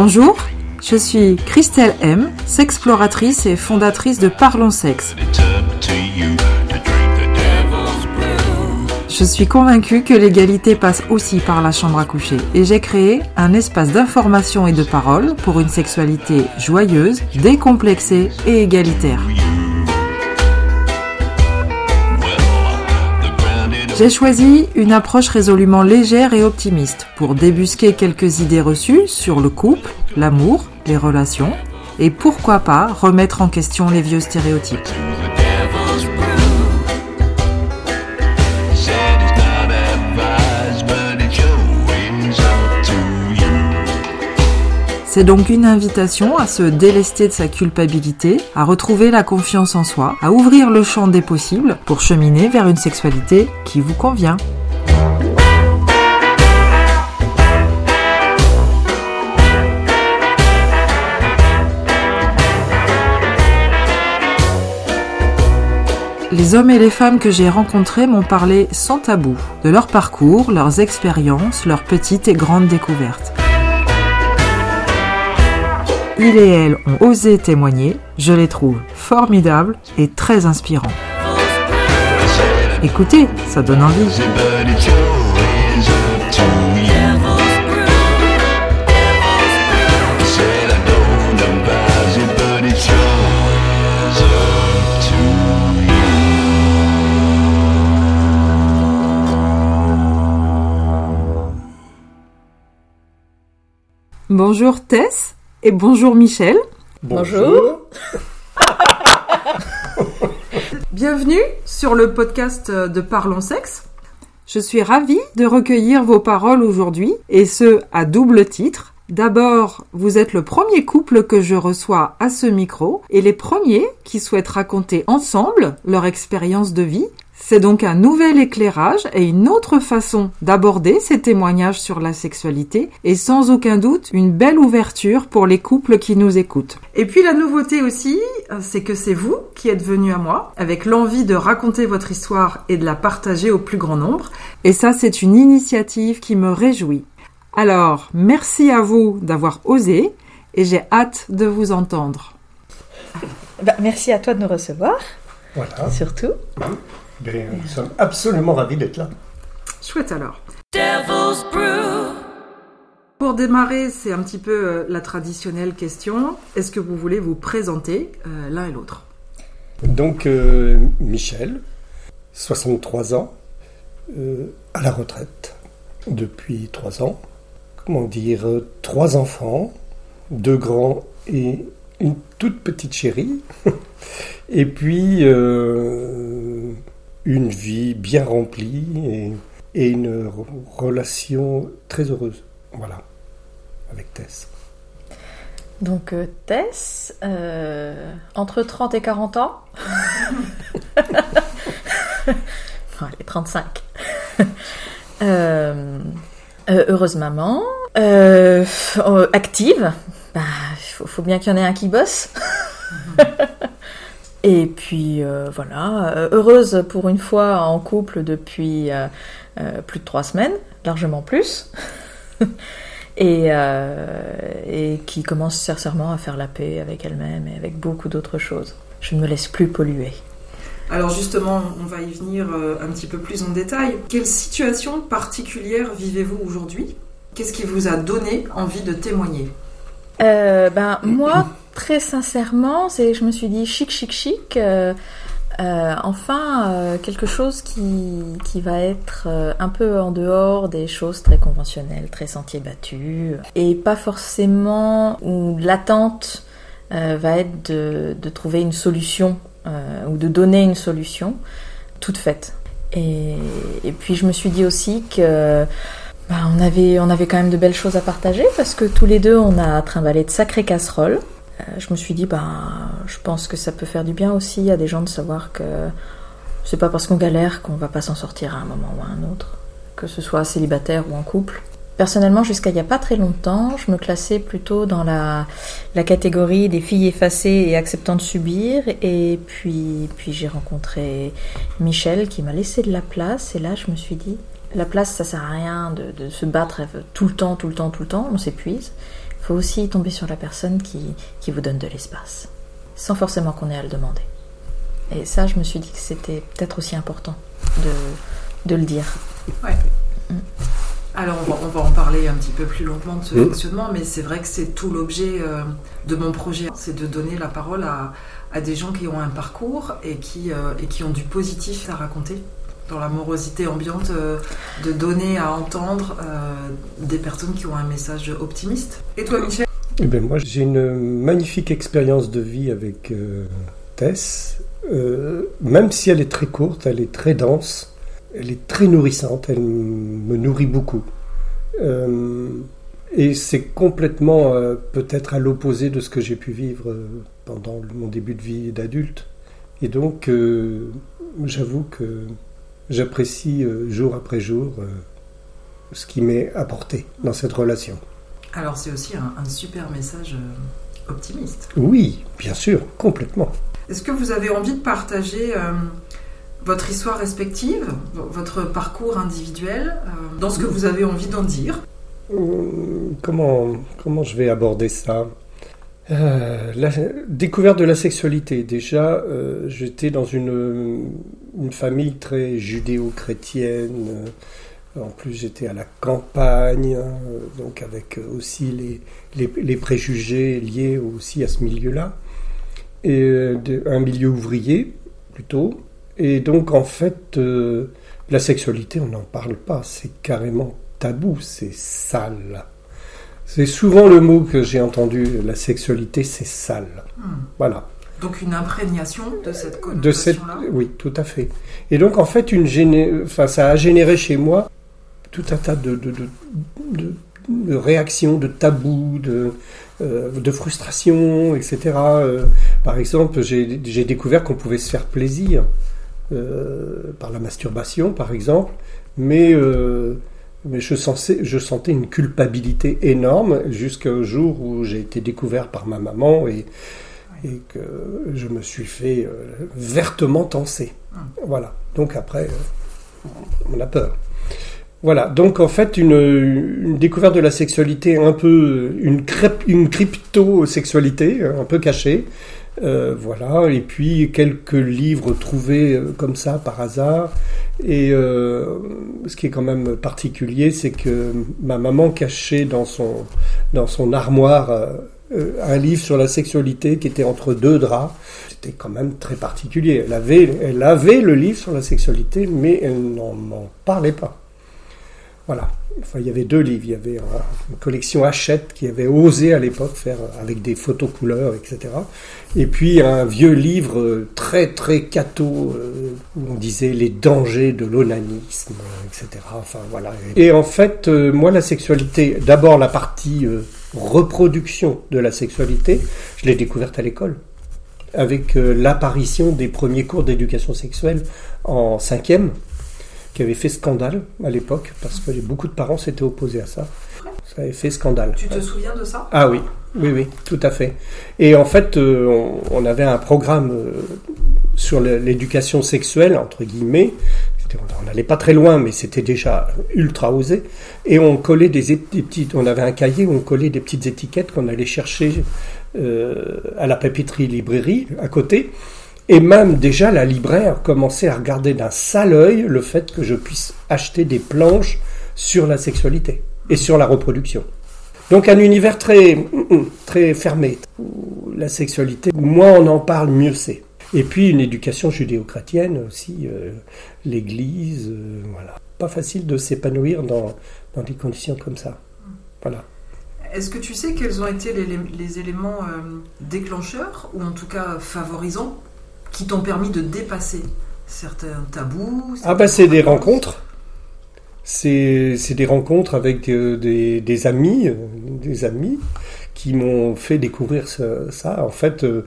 Bonjour, je suis Christelle M, sexploratrice et fondatrice de Parlons Sexe. Je suis convaincue que l'égalité passe aussi par la chambre à coucher et j'ai créé un espace d'information et de parole pour une sexualité joyeuse, décomplexée et égalitaire. J'ai choisi une approche résolument légère et optimiste pour débusquer quelques idées reçues sur le couple, l'amour, les relations et pourquoi pas remettre en question les vieux stéréotypes. C'est donc une invitation à se délester de sa culpabilité, à retrouver la confiance en soi, à ouvrir le champ des possibles pour cheminer vers une sexualité qui vous convient. Les hommes et les femmes que j'ai rencontrés m'ont parlé sans tabou de leur parcours, leurs expériences, leurs petites et grandes découvertes. Il et elle ont osé témoigner, je les trouve formidables et très inspirants. Écoutez, ça donne envie. Bonjour Tess et bonjour Michel. Bonjour. Bienvenue sur le podcast de Parlons Sexe. Je suis ravie de recueillir vos paroles aujourd'hui et ce à double titre. D'abord, vous êtes le premier couple que je reçois à ce micro et les premiers qui souhaitent raconter ensemble leur expérience de vie c'est donc un nouvel éclairage et une autre façon d'aborder ces témoignages sur la sexualité et sans aucun doute une belle ouverture pour les couples qui nous écoutent. Et puis la nouveauté aussi, c'est que c'est vous qui êtes venu à moi avec l'envie de raconter votre histoire et de la partager au plus grand nombre. Et ça, c'est une initiative qui me réjouit. Alors, merci à vous d'avoir osé et j'ai hâte de vous entendre. Bah, merci à toi de nous recevoir. Voilà. Surtout. Nous sommes absolument ravis d'être là. Chouette alors. Pour démarrer, c'est un petit peu euh, la traditionnelle question. Est-ce que vous voulez vous présenter euh, l'un et l'autre? Donc, euh, Michel, 63 ans, à la retraite depuis 3 ans. Comment dire Trois enfants, deux grands et une toute petite chérie. et puis, une vie bien remplie et, une relation très heureuse. Voilà, avec Tess. Donc euh, Tess, euh, entre 30 et 40 ans. Allez, 35. Euh, heureuse maman, active. Bah, il faut, bien qu'il y en ait un qui bosse. Et puis euh, voilà, euh, heureuse pour une fois en couple depuis euh, plus de trois semaines, largement plus, et, et, qui commence sincèrement à faire la paix avec elle-même et avec beaucoup d'autres choses. Je ne me laisse plus polluer. Alors justement, on va y venir un petit peu plus en détail. Quelle situation particulière vivez-vous aujourd'hui? Qu'est-ce qui vous a donné envie de témoigner? Ben, Moi, très sincèrement, c'est, je me suis dit chic, chic, chic. Euh, euh, enfin, euh, quelque chose qui, qui va être un peu en dehors des choses très conventionnelles, très sentiers battus, et pas forcément où l'attente va être de, de, trouver une solution ou de donner une solution toute faite. Et, et, puis je me suis dit aussi que bah, on, avait, on avait quand même de belles choses à partager parce que tous les deux on a trimballé de sacrées casseroles. Euh, je me suis dit, bah, je pense que ça peut faire du bien aussi à des gens de savoir que c'est pas parce qu'on galère qu'on va pas s'en sortir à un moment ou à un autre, que ce soit célibataire ou en couple. Personnellement, jusqu'à il n'y a pas très longtemps, je me classais plutôt dans la, la catégorie des filles effacées et acceptant de subir. Et puis, puis j'ai rencontré Michel qui m'a laissé de la place. Et là, je me suis dit, la place, ça sert à rien de, de se battre tout le temps, tout le temps, tout le temps. On s'épuise faut aussi tomber sur la personne qui, qui vous donne de l'espace, sans forcément qu'on ait à le demander. Et ça, je me suis dit que c'était peut-être aussi important de, de le dire. Ouais. Mm. Alors on va, on va en parler un petit peu plus longuement de ce fonctionnement, mais c'est vrai que c'est tout l'objet euh, de mon projet, c'est de donner la parole à, à des gens qui ont un parcours et qui, euh, et qui ont du positif à raconter. Dans la morosité ambiante, euh, de donner à entendre euh, des personnes qui ont un message optimiste. Et toi, Michel? Eh ben, moi, j'ai une magnifique expérience de vie avec euh, Tess. Même si elle est très courte, elle est très dense, elle est très nourrissante, elle me nourrit beaucoup. Et c'est complètement peut-être à l'opposé de ce que j'ai pu vivre pendant mon début de vie d'adulte. Et donc, j'avoue que j'apprécie euh, jour après jour euh, ce qui m'est apporté dans cette relation. Alors c'est aussi un, un super message euh, optimiste. Oui, bien sûr, complètement. Est-ce que vous avez envie de partager votre histoire respective, votre parcours individuel, dans ce que vous avez envie d'en dire? Hum, Comment, comment je vais aborder ça? Euh, La découverte de la sexualité. Déjà, euh, j'étais dans une, famille très judéo-chrétienne. Euh, En plus, j'étais à la campagne, hein, donc avec aussi les, préjugés liés aussi à ce milieu-là. Et un milieu ouvrier, plutôt. Et donc, en fait, la sexualité, on n'en parle pas. C'est carrément tabou, c'est sale. C'est souvent le mot que j'ai entendu, la sexualité, c'est sale. Hmm. Voilà. Donc une imprégnation de cette De cette, connotation-là oui, tout à fait. Et donc, en fait, une géné... enfin, ça a généré chez moi tout un tas de, de, de, réactions, de tabous, de, euh, de frustrations, etc. Euh, par exemple, j'ai j'ai découvert qu'on pouvait se faire plaisir euh, par la masturbation, par exemple, mais, mais je, sensais, je sentais une culpabilité énorme jusqu'au jour où j'ai été découvert par ma maman et, et que je me suis fait euh, vertement tenser. Voilà. Donc après, euh, on a peur. Voilà. Donc en fait, une, découverte de la sexualité un peu, une, une crypto-sexualité un peu cachée. Euh, voilà. Et puis quelques livres trouvés euh, comme ça par hasard. Et euh, ce qui est quand même particulier, c'est que ma maman cachait dans son, dans son armoire euh, un livre sur la sexualité qui était entre deux draps. C'était quand même très particulier. Elle avait, elle avait le livre sur la sexualité, mais elle n'en parlait pas. Voilà. Enfin, il y avait deux livres. Il y avait euh, une collection Hachette qui avait osé à l'époque faire avec des photos couleurs, etc. Et puis un vieux livre euh, très très catho euh, où on disait les dangers de l'onanisme, euh, etc. Enfin voilà. Et en fait, euh, moi la sexualité, d'abord la partie euh, reproduction de la sexualité, je l'ai découverte à l'école avec euh, l'apparition des premiers cours d'éducation sexuelle en cinquième, qui avait fait scandale à l'époque, parce que beaucoup de parents s'étaient opposés à ça. Ça avait fait scandale. Tu te souviens de ça? Ah oui, oui, oui, tout à fait. Et en fait, euh, on, on avait un programme euh, sur l'éducation sexuelle, entre guillemets. On n'allait pas très loin, mais c'était déjà ultra osé. Et on collait des, petites, on avait un cahier où on collait des petites étiquettes qu'on allait chercher euh, à la papeterie librairie à côté. Et même déjà la libraire commençait à regarder d'un sale œil le fait que je puisse acheter des planches sur la sexualité et sur la reproduction. Donc un univers très, très fermé, la sexualité, moins on en parle, mieux c'est. Et puis une éducation judéo-chrétienne aussi, euh, l'Église, euh, voilà. Pas facile de s'épanouir dans, dans des conditions comme ça. Voilà. Est-ce que tu sais quels ont été les éléments euh, déclencheurs, ou en tout cas favorisants, qui t'ont permis de dépasser certains tabous Ah bah c'est des rencontres. C'est des rencontres avec euh, des, des amis, euh, des amis qui m'ont fait découvrir ce- ça. En fait, euh,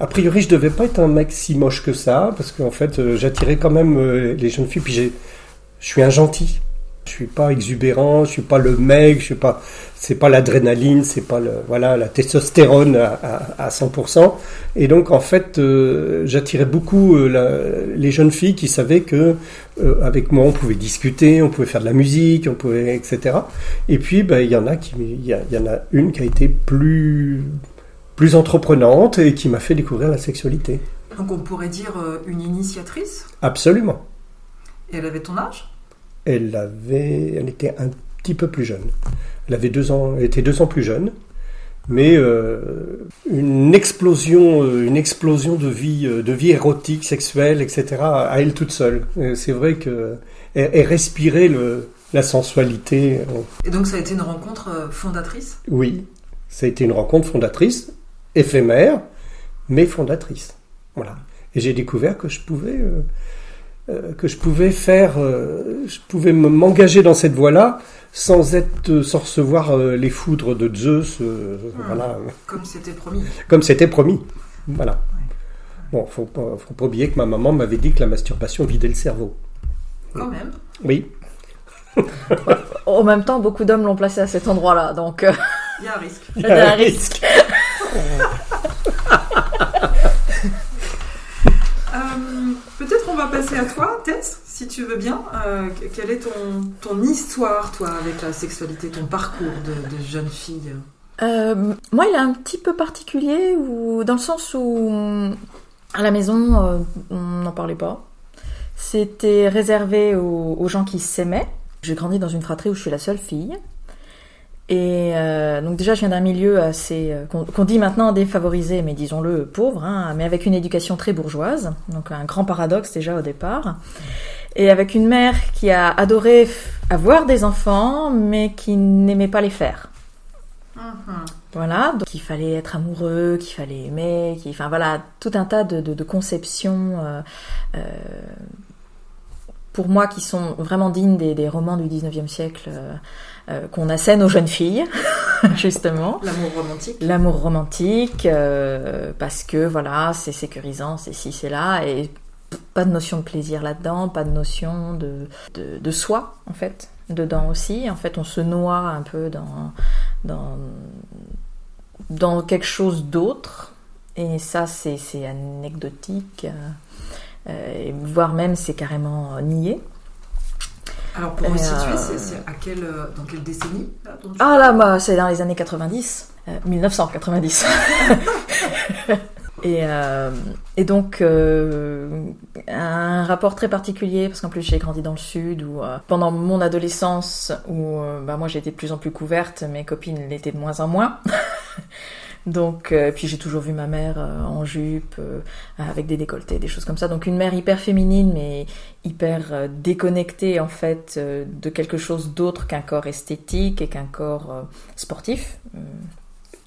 a priori, je devais pas être un mec si moche que ça, parce qu'en fait, euh, j'attirais quand même euh, les jeunes filles. Puis j'ai- je suis un gentil. Je suis pas exubérant, je suis pas le mec, je suis pas, c'est pas l'adrénaline, c'est pas le, voilà, la testostérone à, à, 100%. Et donc en fait, euh, j'attirais beaucoup euh, les jeunes filles qui savaient que euh, avec moi on pouvait discuter, on pouvait faire de la musique, on pouvait, etc. Et puis ben, il y en a qui, il y, y, en a une qui a été plus plus entreprenante et qui m'a fait découvrir la sexualité. Donc on pourrait dire une initiatrice? Absolument. Et elle avait ton âge? Elle avait, elle était un petit peu plus jeune. Elle avait deux ans, elle était deux ans plus jeune, mais euh, une explosion, euh, une explosion de vie, euh, de vie érotique, sexuelle, etc. à elle toute seule. C'est vrai que elle, respirait le, la sensualité. Et donc ça a été une rencontre fondatrice? Oui, ça a été une rencontre fondatrice, éphémère, mais fondatrice. Voilà. Et j'ai découvert que je pouvais euh, que je pouvais faire, euh, je pouvais m'engager dans cette voie-là sans être, sans recevoir euh, les foudres de Zeus, hmm. voilà. Comme c'était promis. Comme c'était promis, voilà. Bon, faut pas, faut pas oublier que ma maman m'avait dit que la masturbation vidait le cerveau. Quand même. Oui. en même temps, beaucoup d'hommes l'ont placé à cet endroit-là, donc. Il y a un risque. Il y a un risque. Peut-être on va passer à toi, Tess, si tu veux bien. Euh, quelle est ton, ton histoire, toi, avec la sexualité, ton parcours de, jeune fille? Euh, Moi, il est un petit peu particulier, ou, dans le sens où à la maison, euh, on n'en parlait pas. C'était réservé aux, aux gens qui s'aimaient. J'ai grandi dans une fratrie où je suis la seule fille. Et euh, donc déjà, je viens d'un milieu assez euh, qu'on dit maintenant défavorisé, mais disons-le pauvre, hein, mais avec une éducation très bourgeoise, donc un grand paradoxe déjà au départ, et avec une mère qui a adoré avoir des enfants, mais qui n'aimait pas les faire. Mm-hmm. Voilà, donc il fallait être amoureux, qu'il fallait aimer, qu'il, enfin voilà, tout un tas de, de, de conceptions. Euh, euh pour moi qui sont vraiment dignes des, des romans du 19e siècle euh, qu'on assène aux jeunes filles, justement. L'amour romantique. L'amour romantique, euh, parce que voilà, c'est sécurisant, c'est ci, c'est là, et pas de notion de plaisir là-dedans, pas de notion de, de, de, soi, en fait, dedans aussi. En fait, on se noie un peu dans, dans, dans quelque chose d'autre, et ça, c'est anecdotique. Euh, voire même c'est carrément nié. Alors pour resituer, euh, c'est à quelle, euh, dans quelle décennie Ah là, bah, c'est dans les années 90, 1990. et, et, donc un rapport très particulier parce qu'en plus j'ai grandi dans le sud où pendant mon adolescence où bah, moi j'étais de plus en plus couverte, mes copines l'étaient de moins en moins. Donc, euh, puis j'ai toujours vu ma mère euh, en jupe, euh, avec des décolletés, des choses comme ça. Donc une mère hyper féminine, mais hyper déconnectée en fait de quelque chose d'autre qu'un corps esthétique et qu'un corps sportif.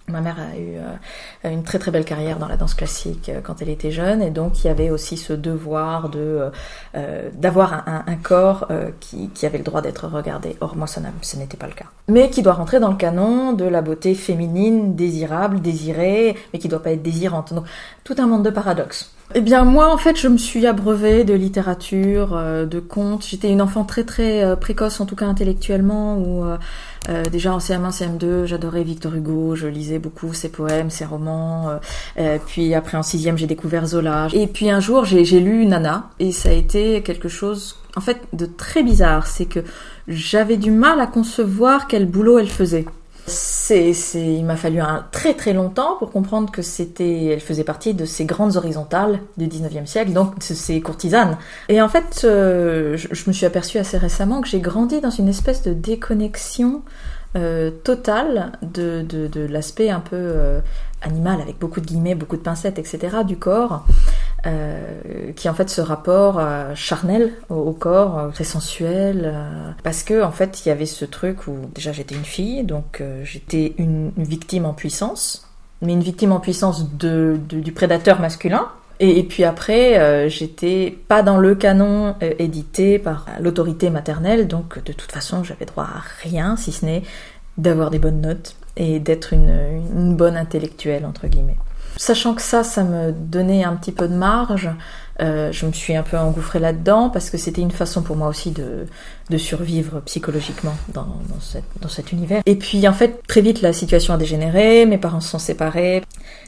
Ma mère a eu euh, une très très belle carrière dans la danse classique euh, quand elle était jeune et donc il y avait aussi ce devoir de euh, d'avoir un, corps qui, qui, avait le droit d'être regardé. Or moi ça ce n'était pas le cas. Mais qui doit rentrer dans le canon de la beauté féminine, désirable, désirée, mais qui doit pas être désirante. Donc tout un monde de paradoxes. Eh bien moi en fait je me suis abreuvée de littérature, de contes. J'étais une enfant très très précoce en tout cas intellectuellement où euh, déjà en CM1, CM2, j'adorais Victor Hugo, je lisais beaucoup ses poèmes, ses romans. Euh, euh, puis après en sixième, j'ai découvert Zola. Et puis un jour, j'ai lu Nana et ça a été quelque chose, en fait, de très bizarre. C'est que j'avais du mal à concevoir quel boulot elle faisait. C'est, il m'a fallu un très très longtemps pour comprendre que c'était, elle faisait partie de ces grandes horizontales du 19e siècle, donc ces courtisanes. Et en fait, euh, je, me suis aperçue assez récemment que j'ai grandi dans une espèce de déconnexion euh, totale de, de, de l'aspect un peu euh, animal, avec beaucoup de guillemets, beaucoup de pincettes, etc., du corps, euh, qui en fait ce rapport euh, charnel au, corps, euh, très sensuel, parce que en fait il y avait ce truc où déjà j'étais une fille, donc j'étais une, victime en puissance, mais une victime en puissance du prédateur masculin. Et, puis après, j'étais pas dans le canon édité par l'autorité maternelle, donc de toute façon, j'avais droit à rien, si ce n'est d'avoir des bonnes notes et d'être une bonne intellectuelle, entre guillemets. Sachant que ça, ça me donnait un petit peu de marge, euh, je me suis un peu engouffrée là-dedans parce que c'était une façon pour moi aussi de, de survivre psychologiquement dans, dans, cette, dans cet univers. Et puis en fait, très vite, la situation a dégénéré, mes parents se sont séparés,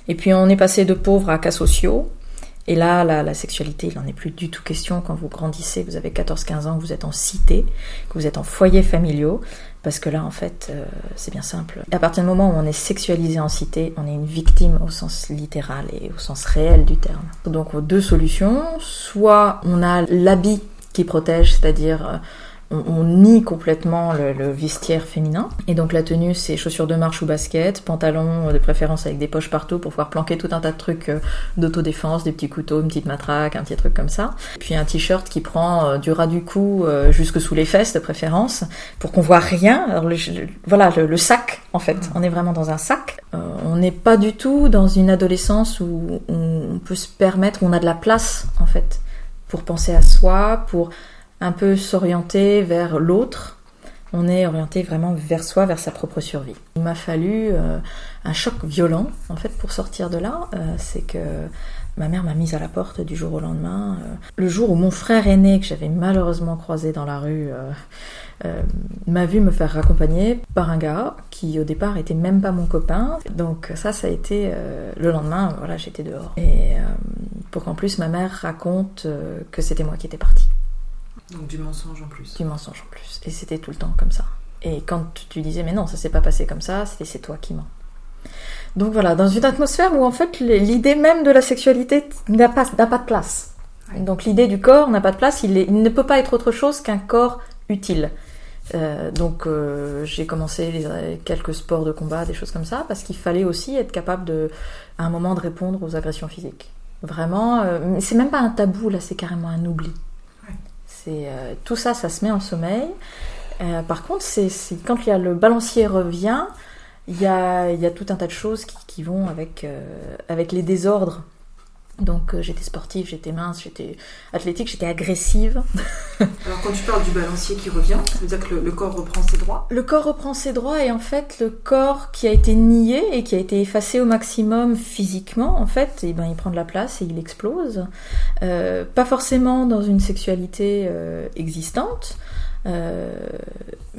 et puis on est passé de pauvres à cas sociaux. Et là, la, la sexualité, il n'en est plus du tout question quand vous grandissez, vous avez 14-15 ans, vous êtes en cité, que vous êtes en foyer familiaux. Parce que là, en fait, euh, c'est bien simple. À partir du moment où on est sexualisé en cité, on est une victime au sens littéral et au sens réel du terme. Donc, deux solutions. Soit on a l'habit qui protège, c'est-à-dire euh, on, on, nie complètement le, le, vestiaire féminin. Et donc la tenue, c'est chaussures de marche ou basket, pantalon de préférence avec des poches partout pour pouvoir planquer tout un tas de trucs euh, d'autodéfense, des petits couteaux, une petite matraque, un petit truc comme ça. Puis un t-shirt qui prend euh, du ras du cou euh, jusque sous les fesses de préférence pour qu'on voit rien. Alors le, voilà le, le, sac en fait. On est vraiment dans un sac. on n'est pas du tout dans une adolescence où on peut se permettre, où on a de la place en fait pour penser à soi, pour un peu s'orienter vers l'autre. On est orienté vraiment vers soi, vers sa propre survie. Il m'a fallu euh, un choc violent, en fait, pour sortir de là. Euh, c'est que ma mère m'a mise à la porte du jour au lendemain. Euh, le jour où mon frère aîné, que j'avais malheureusement croisé dans la rue, m'a vu me faire raccompagner par un gars qui, au départ, était même pas mon copain. Donc ça, ça a été le lendemain. Voilà, j'étais dehors. Et pour qu'en plus ma mère raconte que c'était moi qui étais partie. Donc du mensonge en plus. Du mensonge en plus. Et c'était tout le temps comme ça. Et quand tu disais mais non, ça s'est pas passé comme ça, c'était c'est toi qui mens. Donc voilà, dans une atmosphère où en fait l'idée même de la sexualité n'a pas, pas de place. Donc l'idée du corps n'a pas de place, il, est, il, ne peut pas être autre chose qu'un corps utile. Euh, donc euh, j'ai commencé les, quelques sports de combat, des choses comme ça, parce qu'il fallait aussi être capable de, à un moment de répondre aux agressions physiques. Vraiment, euh, c'est même pas un tabou là, c'est carrément un oubli. Euh, tout ça, ça se met en sommeil. Euh, par contre, c'est quand il y a le balancier revient, il y a, tout un tas de choses qui, vont euh, avec les désordres. Donc euh, j'étais sportive, j'étais mince, j'étais athlétique, j'étais agressive. Alors quand tu parles du balancier qui revient, ça veut dire que le, le, corps reprend ses droits? Le corps reprend ses droits et en fait le corps qui a été nié et qui a été effacé au maximum physiquement, en fait, et eh ben, il prend de la place et il explose. Euh, pas forcément dans une sexualité euh, existante,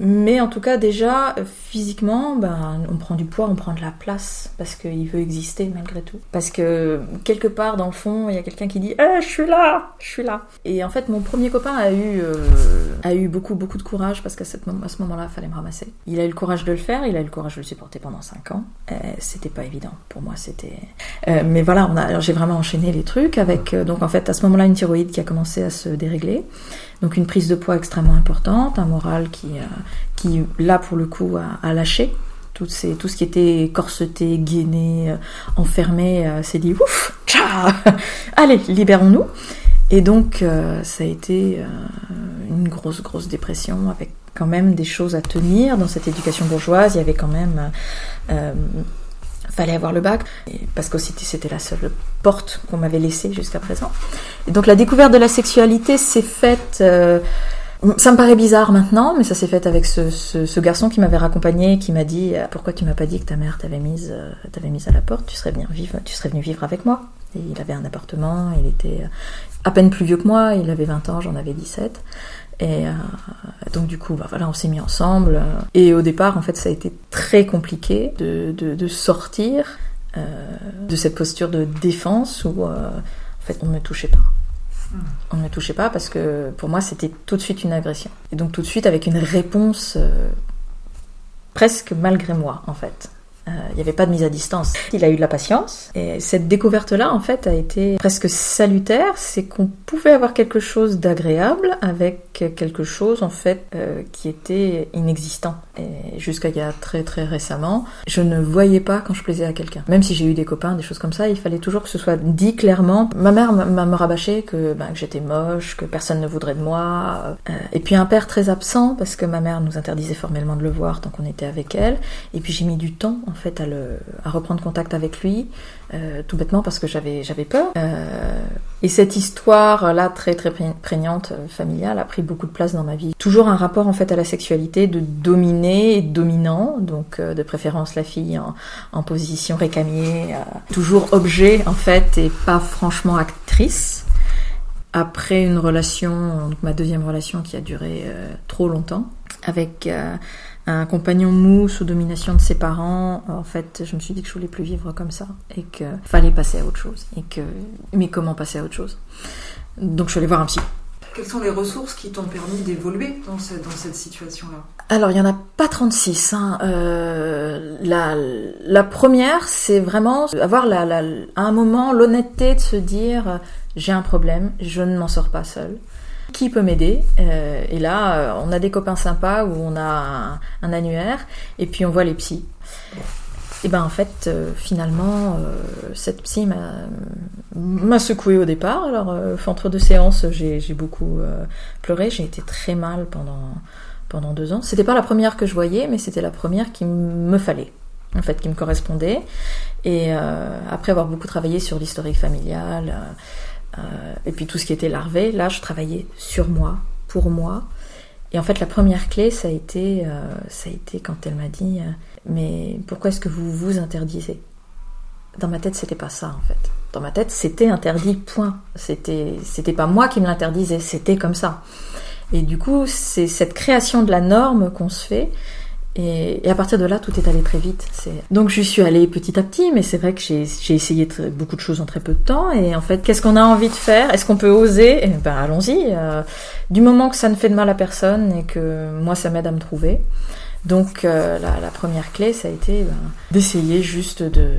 mais en tout cas, déjà, physiquement, ben, on prend du poids, on prend de la place, parce qu'il veut exister malgré tout. Parce que quelque part, dans le fond, il y a quelqu'un qui dit eh, Je suis là Je suis là !» Et en fait, mon premier copain a eu, euh, a eu beaucoup, beaucoup de courage, parce qu'à ce moment-là, il fallait me ramasser. Il a eu le courage de le faire, il a eu le courage de le supporter pendant 5 ans. C'était pas évident. Pour moi, c'était... Euh, mais voilà, j'ai vraiment enchaîné les trucs avec, euh, donc en fait, à ce moment-là, une thyroïde qui a commencé à se dérégler. Donc une prise de poids extrêmement importante, un moral qui, euh, qui là pour le coup a, a lâché. Tout, ces, tout ce qui était corseté, gainé, euh, enfermé, euh, s'est dit ouf, tcha, allez, libérons-nous. Et donc euh, ça a été une grosse grosse dépression avec quand même des choses à tenir dans cette éducation bourgeoise. Il y avait quand même fallait avoir le bac, parce qu'aussi c'était la seule porte qu'on m'avait laissée jusqu'à présent. Et donc la découverte de la sexualité s'est faite... Euh, ça me paraît bizarre maintenant, mais ça s'est fait avec ce, ce, garçon qui m'avait raccompagné, qui m'a dit pourquoi tu m'as pas dit que ta mère t'avait mise, euh, t'avait mise à la porte, tu serais bien vivre, tu serais venu vivre avec moi. Il avait un appartement, il était à peine plus vieux que moi, il avait 20 ans, j'en avais 17. Et euh, donc du coup, bah, voilà, on s'est mis ensemble. Et au départ, en fait, ça a été très compliqué de, de, de sortir euh, de cette posture de défense où, euh, en fait, on ne me touchait pas. On ne me touchait pas parce que pour moi, c'était tout de suite une agression. Et donc tout de suite avec une réponse euh, presque malgré moi, en fait il n'y avait pas de mise à distance. Il a eu de la patience. Et cette découverte-là, en fait, a été presque salutaire. C'est qu'on pouvait avoir quelque chose d'agréable avec quelque chose, en fait, euh, qui était inexistant. Et jusqu'à il y a très très récemment, je ne voyais pas quand je plaisais à quelqu'un. Même si j'ai eu des copains, des choses comme ça, il fallait toujours que ce soit dit clairement. Ma mère m'a me rabâché que, ben, que j'étais moche, que personne ne voudrait de moi. Euh, et puis un père très absent, parce que ma mère nous interdisait formellement de le voir tant qu'on était avec elle. Et puis j'ai mis du temps, fait à, reprendre contact avec lui, euh, tout bêtement parce que j'avais j'avais peur. Euh, et cette histoire là très très prégnante euh, familiale a pris beaucoup de place dans ma vie. Toujours un rapport en fait à la sexualité de dominé et dominant, donc de préférence la fille en, position récamier, toujours objet en fait et pas franchement actrice. Après une relation, ma deuxième relation qui a duré trop longtemps, avec un compagnon mou sous domination de ses parents, en fait, je me suis dit que je voulais plus vivre comme ça et qu'il fallait passer à autre chose. Et que, mais comment passer à autre chose? Donc je suis allée voir un psy. Quelles sont les ressources qui t'ont permis d'évoluer dans, cette situation-là? Alors, il n'y en a pas 36. Hein. Euh, la, la, première, c'est vraiment avoir la, à un moment l'honnêteté de se dire j'ai un problème, je ne m'en sors pas seule qui peut m'aider euh, Et là, euh, on a des copains sympas où on a un, annuaire et puis on voit les psys. Et ben en fait, euh, finalement, cette psy m'a secoué au départ. Alors, entre deux séances, j'ai beaucoup pleuré. J'ai été très mal pendant pendant deux ans. C'était pas la première que je voyais, mais c'était la première qui me fallait, en fait, qui me correspondait. Et après avoir beaucoup travaillé sur l'historique familial euh, et puis tout ce qui était larvé, là je travaillais sur moi, pour moi. Et en fait la première clé ça a été, euh, ça a été quand elle m'a dit euh, mais pourquoi est-ce que vous vous interdisez Dans ma tête c'était pas ça en fait. Dans ma tête c'était interdit point. C'était c'était pas moi qui me l'interdisais, c'était comme ça. Et du coup c'est cette création de la norme qu'on se fait et, à partir de là, tout est allé très vite. Donc je suis allée petit à petit, mais c'est vrai que j'ai essayé beaucoup de choses en très peu de temps. Et en fait, qu'est-ce qu'on a envie de faire? Est-ce qu'on peut oser? Eh Ben allons-y. Euh, du moment que ça ne fait de mal à personne et que moi, ça m'aide à me trouver. Donc euh, la, première clé, ça a été ben, d'essayer juste de,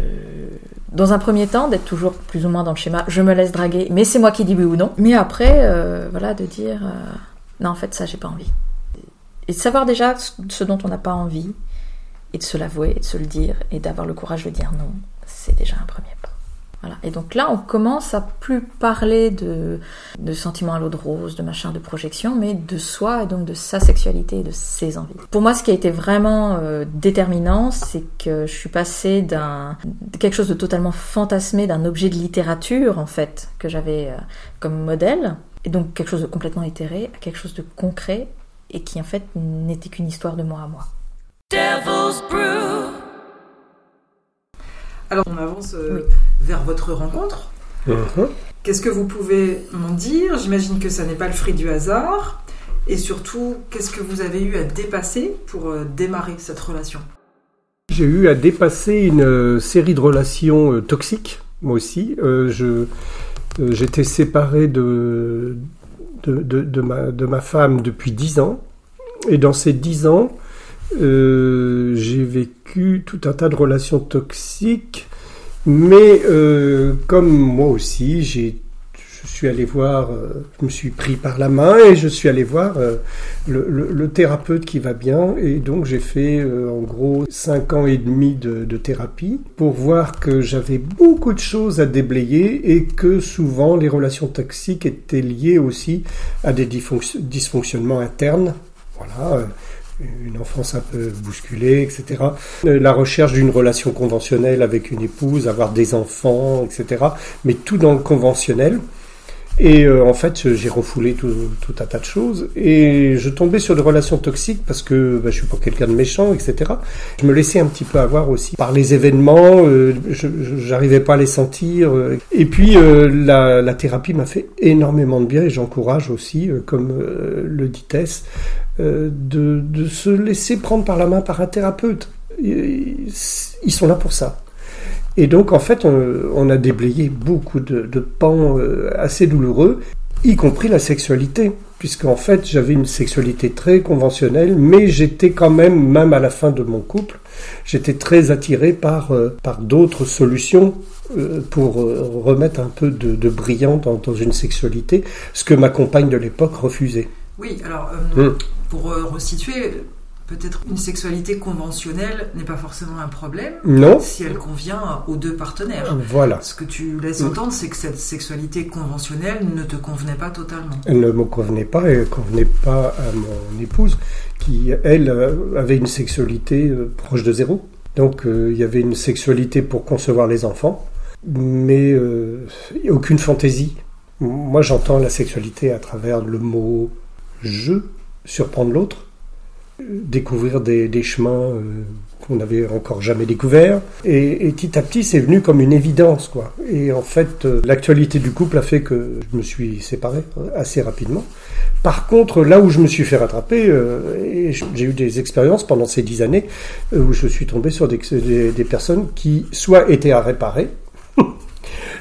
dans un premier temps, d'être toujours plus ou moins dans le schéma. Je me laisse draguer, mais c'est moi qui dis oui ou non. Mais après, euh, voilà, de dire non, en fait, ça, j'ai pas envie. Et de savoir déjà ce dont on n'a pas envie, et de se l'avouer, et de se le dire, et d'avoir le courage de dire non, c'est déjà un premier pas. Voilà. Et donc là, on commence à plus parler de, de sentiments à l'eau de rose, de machin, de projection, mais de soi et donc de sa sexualité et de ses envies. Pour moi, ce qui a été vraiment euh, déterminant, c'est que je suis passée d'un quelque chose de totalement fantasmé, d'un objet de littérature en fait que j'avais euh, comme modèle, et donc quelque chose de complètement éthéré, à quelque chose de concret et qui en fait n'était qu'une histoire de moi à moi. Devil's Brew. Alors on avance euh, vers votre rencontre. Uh-huh. Qu'est-ce que vous pouvez m'en dire? J'imagine que ça n'est pas le fruit du hasard. Et surtout, qu'est-ce que vous avez eu à dépasser pour euh, démarrer cette relation? J'ai eu à dépasser une euh, série de relations toxiques, moi aussi. je, j'étais séparé de, de, ma, de ma femme depuis dix ans. Et dans ces dix ans, euh, j'ai vécu tout un tas de relations toxiques. Mais euh, comme moi aussi, j'ai je suis allé voir, euh, je me suis pris par la main et je suis allé voir le, thérapeute qui va bien. Et donc j'ai fait en gros cinq ans et demi de, de thérapie pour voir que j'avais beaucoup de choses à déblayer et que souvent les relations toxiques étaient liées aussi à des dysfonctionnements internes voilà, euh, une enfance un peu bousculée, etc. Euh, la recherche d'une relation conventionnelle avec une épouse, avoir des enfants, etc. Mais tout dans le conventionnel. Et euh, en fait, j'ai refoulé tout, un tas de choses. Et je tombais sur des relations toxiques parce que bah, je suis pas quelqu'un de méchant, etc. Je me laissais un petit peu avoir aussi par les événements. je n'arrivais pas à les sentir. Et puis, la, la, thérapie m'a fait énormément de bien et j'encourage aussi, comme le dit Tess, euh, de, se laisser prendre par la main par un thérapeute. Ils sont là pour ça. Et donc, en fait, on, a déblayé beaucoup de, pans euh, assez douloureux, y compris la sexualité, puisqu'en fait, j'avais une sexualité très conventionnelle, mais j'étais quand même, même à la fin de mon couple, j'étais très attiré par, euh, par d'autres solutions pour remettre un peu de, brillant dans, une sexualité, ce que ma compagne de l'époque refusait. Oui, alors euh, hmm. pour euh, resituer, peut-être une sexualité conventionnelle n'est pas forcément un problème non. si elle convient aux deux partenaires. Voilà. Ce que tu laisses entendre, c'est que cette sexualité conventionnelle ne te convenait pas totalement. Elle ne me convenait pas et elle convenait pas à mon épouse qui, elle, euh, avait une sexualité proche de zéro. Donc euh, il y avait une sexualité pour concevoir les enfants, mais euh, aucune fantaisie. Moi j'entends la sexualité à travers le mot jeu, surprendre l'autre, euh, découvrir des, des chemins euh, qu'on n'avait encore jamais découverts. Et, et petit à petit c'est venu comme une évidence. quoi. Et en fait euh, l'actualité du couple a fait que je me suis séparé euh, assez rapidement. Par contre, là où je me suis fait rattraper, euh, j'ai eu des expériences pendant ces dix années euh, où je suis tombé sur des, des- des personnes qui soit étaient à réparer,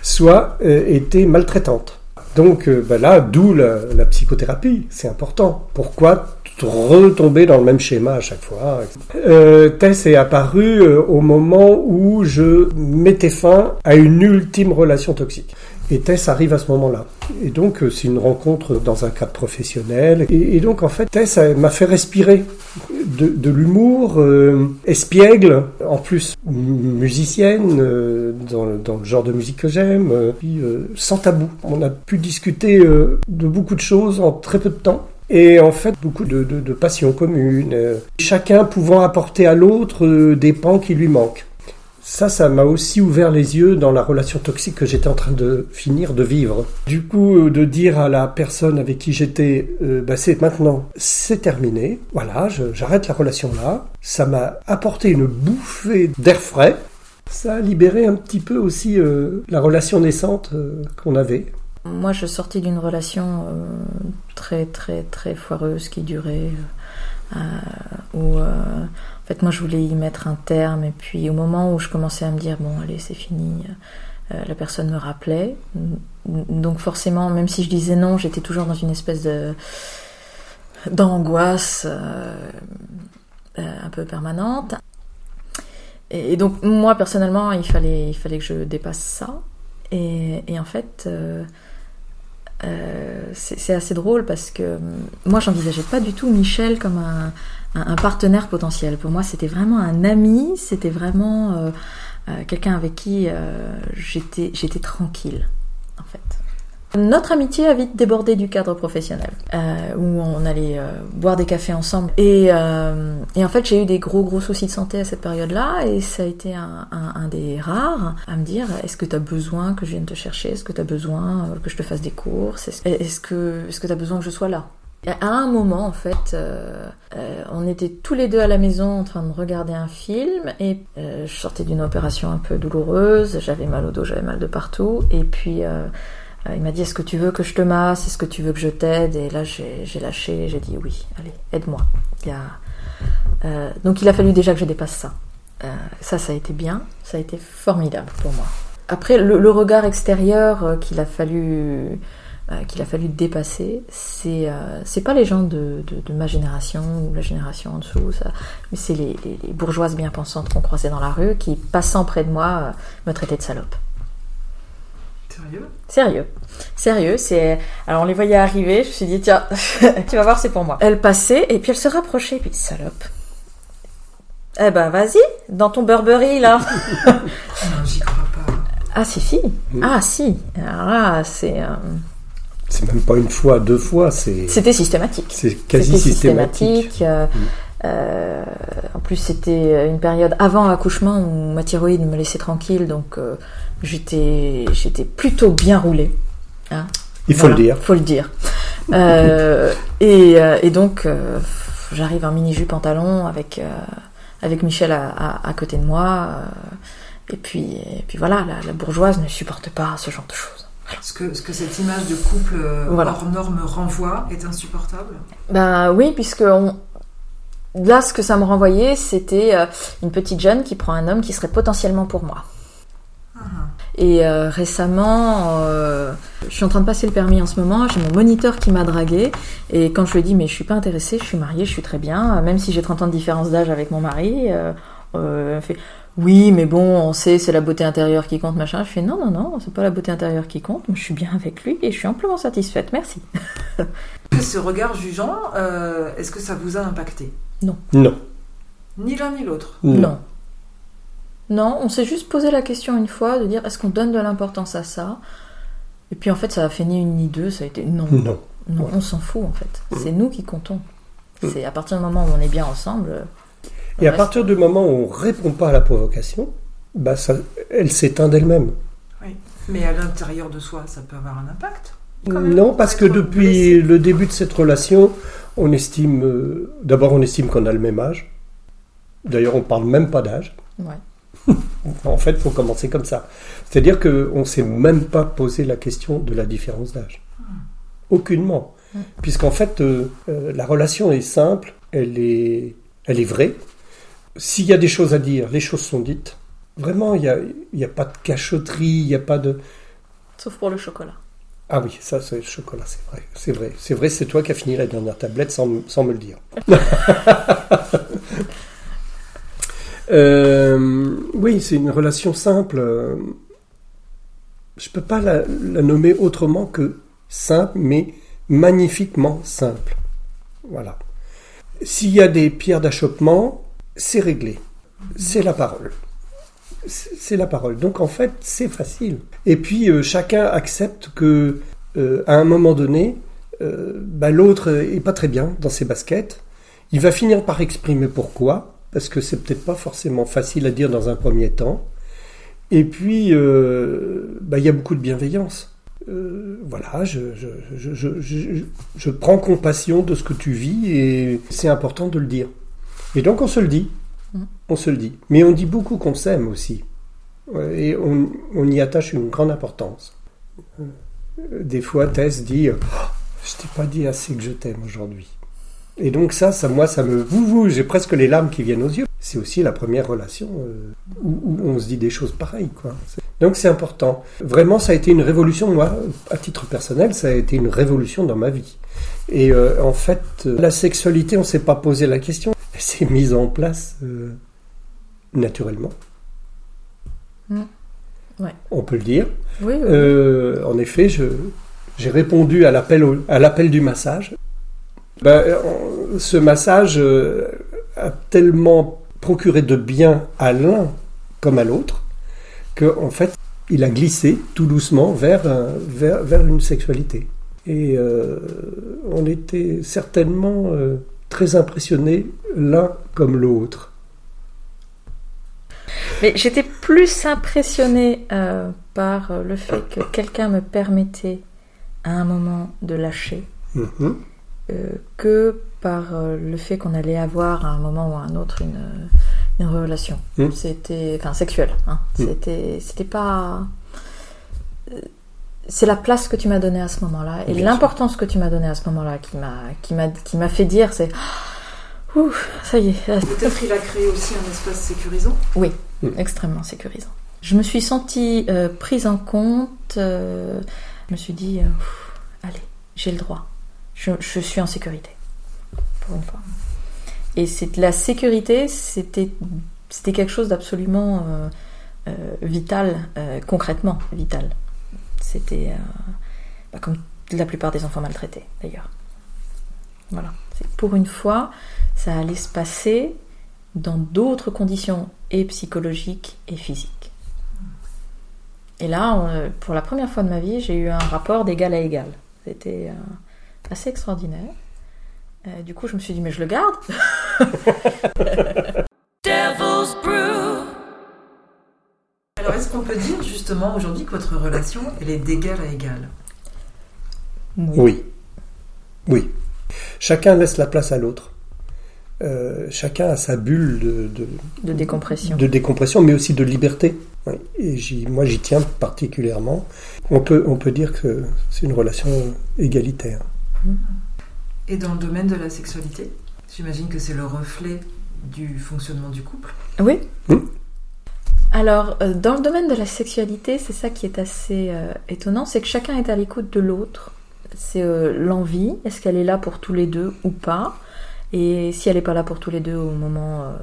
soit euh, étaient maltraitantes. Donc euh, bah là, d'où la, psychothérapie, c'est important. Pourquoi retomber dans le même schéma à chaque fois euh, Tess est apparu euh, au moment où je mettais fin à une ultime relation toxique. Et Tess arrive à ce moment-là. Et donc, euh, c'est une rencontre dans un cadre professionnel. Et, donc, en fait, Tess m'a fait respirer de, de l'humour, euh, espiègle, en plus musicienne, euh, dans, le, dans le genre de musique que j'aime, euh, puis euh, sans tabou. On a pu discuter euh, de beaucoup de choses en très peu de temps. Et en fait, beaucoup de, de, de passions communes, chacun pouvant apporter à l'autre des pans qui lui manquent. Ça, ça m'a aussi ouvert les yeux dans la relation toxique que j'étais en train de finir de vivre. Du coup, euh, de dire à la personne avec qui j'étais, euh, bah, c'est maintenant, c'est terminé. Voilà, j'arrête la relation là. Ça m'a apporté une bouffée d'air frais. Ça a libéré un petit peu aussi euh, la relation naissante qu'on avait. Moi, je sortais d'une relation très, très, très foireuse qui durait. où, en fait, moi, je voulais y mettre un terme. Et puis, au moment où je commençais à me dire, bon, allez, c'est fini, euh, la personne me rappelait. Donc, forcément, même si je disais non, j'étais toujours dans une espèce de d'angoisse euh, euh, un peu permanente. Et, donc, moi, personnellement, il fallait, il fallait que je dépasse ça. Et en fait, euh, c'est assez drôle parce que euh, moi, j'envisageais pas du tout Michel comme un, partenaire potentiel. Pour moi, c'était vraiment un ami, c'était vraiment euh, quelqu'un avec qui j'étais tranquille, en fait. Notre amitié a vite débordé du cadre professionnel, euh, où on allait euh, boire des cafés ensemble. Et, euh, et en fait, j'ai eu des gros gros soucis de santé à cette période-là, et ça a été un, des rares à me dire est-ce que tu as besoin que je vienne te chercher? Est-ce que tu as besoin euh, que je te fasse des courses? Est-ce est-ce que tu as besoin que je sois là? À un moment, en fait, on était tous les deux à la maison en train de regarder un film, et je sortais d'une opération un peu douloureuse, j'avais mal au dos, j'avais mal de partout, et puis. Euh, il m'a dit Est-ce que tu veux que je te masse? Est-ce que tu veux que je t'aide? Et là, j'ai lâché, j'ai dit Oui, allez, aide-moi. A... euh, donc, il a fallu déjà que je dépasse ça. Euh, ça, ça a été bien, ça a été formidable pour moi. Après, le, le regard extérieur qu'il a fallu qu'il a fallu dépasser, c'est euh, pas les gens de, de, de ma génération ou la génération en dessous, ça, mais c'est les, les- les bourgeoises bien pensantes qu'on croisait dans la rue qui, passant près de moi, me traitaient de salope. Sérieux? Sérieux. Sérieux, c'est. Alors on les voyait arriver, je me suis dit, tiens, tu vas voir, c'est pour moi. Elle passait, et puis elle se rapprochait, et puis salope. Eh ben vas-y, dans ton Burberry là. Non, j'y crois pas. ah si, si. Ah si. Alors là, c'est. euh, C'est même pas une fois, deux fois, c'est C'était systématique. c'est quasi C'était systématique. euh, euh, en plus, c'était une période avant l'accouchement où ma thyroïde me laissait tranquille, donc euh, j'étais j'étais plutôt bien roulée. Il faut Voilà, le dire. Faut le dire. Euh, et, euh, et donc, euh, j'arrive en mini-jupe pantalon avec, euh, avec Michel à, à, à côté de moi. euh, et, puis, et puis voilà, la, la bourgeoise ne supporte pas ce genre de choses. Ce que, ce que cette image de couple Voilà. hors norme renvoie est insupportable? Ben oui, puisque on... là, ce que ça me renvoyait, c'était une petite jeune qui prend un homme qui serait potentiellement pour moi. Ah. Et euh, récemment, euh, je suis en train de passer le permis en ce moment, j'ai mon moniteur qui m'a dragué, et quand je lui ai dit mais je suis pas intéressée, je suis mariée, je suis très bien, même si j'ai 30 ans de différence d'âge avec mon mari, euh, euh, elle fait oui mais bon on sait c'est la beauté intérieure qui compte machin, je fais non non non c'est pas la beauté intérieure qui compte, moi je suis bien avec lui et je suis amplement satisfaite, merci. Ce regard jugeant, euh, est-ce que ça vous a impacté? Non. Ni l'un ni l'autre? Non. Non, on s'est juste posé la question une fois de dire est-ce qu'on donne de l'importance à ça? Et puis en fait, ça a fait ni une ni deux, ça a été non. Non. Non, on s'en fout en fait. C'est nous qui comptons. C'est à partir du moment où on est bien ensemble. euh, Et à partir du moment où on répond pas à la provocation, bah ça, elle s'éteint d'elle-même. Oui. Mais à l'intérieur de soi, ça peut avoir un impact. Non, on parce que depuis blessé. le début de cette relation, on estime, euh, d'abord on estime qu'on a le même âge. D'ailleurs, on parle même pas d'âge. Ouais. En fait, il faut commencer comme ça. C'est-à-dire qu'on ne s'est même pas posé la question de la différence d'âge. Aucunement. Mm. Puisqu'en fait, euh, euh, la relation est simple, elle est, elle est vraie. S'il y a des choses à dire, les choses sont dites. Vraiment, il n'y a, y a pas de cachotterie, il n'y a pas de... Sauf pour le chocolat. Ah oui, ça c'est le chocolat, c'est vrai. C'est vrai, c'est vrai, c'est toi qui as fini la dernière tablette sans, sans me le dire. Euh, oui, c'est une relation simple. Je peux pas la, nommer autrement que simple, mais magnifiquement simple. Voilà. S'il y a des pierres d'achoppement, c'est réglé. C'est la parole. C'est c'est la parole. Donc en fait, c'est facile. Et puis euh, chacun accepte que euh, à un moment donné, euh, bah, l'autre est pas très bien dans ses baskets. Il va finir par exprimer pourquoi, parce que c'est peut-être pas forcément facile à dire dans un premier temps. Et puis, euh, bah, il y a beaucoup de bienveillance. Euh, voilà, je, je, je, je, prends compassion de ce que tu vis et c'est important de le dire. Et donc on se le dit, Mhm. on se le dit. Mais on dit beaucoup qu'on s'aime aussi. Et on, on y attache une grande importance. Euh, Des fois, Tess dit Oh, Je t'ai pas dit assez que je t'aime aujourd'hui. Et donc, ça, ça, moi, ça me. Vous, vous, j'ai presque les larmes qui viennent aux yeux. C'est aussi la première relation euh, où, où on se dit des choses pareilles, quoi. Donc, c'est important. Vraiment, ça a été une révolution. Moi, à titre personnel, ça a été une révolution dans ma vie. Et euh, en fait, euh, la sexualité, on s'est pas posé la question. Elle s'est mise en place naturellement. Mm. Ouais. On peut le dire. Oui, oui. En effet, je, j'ai répondu à l'appel, au- à l'appel du massage. Ben, euh, ce massage euh, a tellement procuré de bien à l'un comme à l'autre que en fait, il a glissé tout doucement vers, un- vers, vers une sexualité. Et euh, on était certainement euh, très impressionnés l'un comme l'autre. Mais j'étais plus impressionnée euh, par euh, le fait que quelqu'un me permettait à un moment de lâcher Mhm. euh, que par euh, le fait qu'on allait avoir à un moment ou à un autre une, une relation. Mm. C'était, enfin, sexuelle. Hein. Mm. C'était, c'était pas. euh, C'est la place que tu m'as donnée à ce moment-là et l'importance que tu m'as donnée à ce moment-là qui m'a, qui m'a, qui m'a fait dire, c'est, Ah, ouh, ça y est, Peut-être il a créé aussi un espace sécurisant. extrêmement sécurisant. Je me suis sentie euh, prise en compte. euh, je me suis dit, euh, allez, j'ai le droit. Je, suis en sécurité. Pour une fois. Et la sécurité, c'était quelque chose d'absolument euh, euh, vital, euh, concrètement vital. C'était bah, comme la plupart des enfants maltraités, d'ailleurs. Voilà. Pour une fois, ça allait se passer dans d'autres conditions, et psychologiques et physiques. Et là, pour la première fois de ma vie, j'ai eu un rapport d'égal à égal. C'était assez extraordinaire. Euh, du coup, je me suis dit, mais je le garde. Devil's Brew. Alors est-ce qu'on peut dire justement aujourd'hui que votre relation, elle est d'égal à égal Oui. Oui. Chacun laisse la place à l'autre. Euh, chacun a sa bulle de, de, De décompression. de décompression, mais aussi de liberté. Oui. Et j'y- moi, j'y tiens particulièrement. On peut, on peut dire que c'est une relation égalitaire. Et dans le domaine de la sexualité, j'imagine que c'est le reflet du fonctionnement du couple. Oui. Alors, euh, dans le domaine de la sexualité, c'est ça qui est assez euh, étonnant, c'est que chacun est à l'écoute de l'autre. C'est euh, l'envie, est-ce qu'elle est là pour tous les deux ou pas? Et si elle n'est pas là pour tous les deux au moment, euh,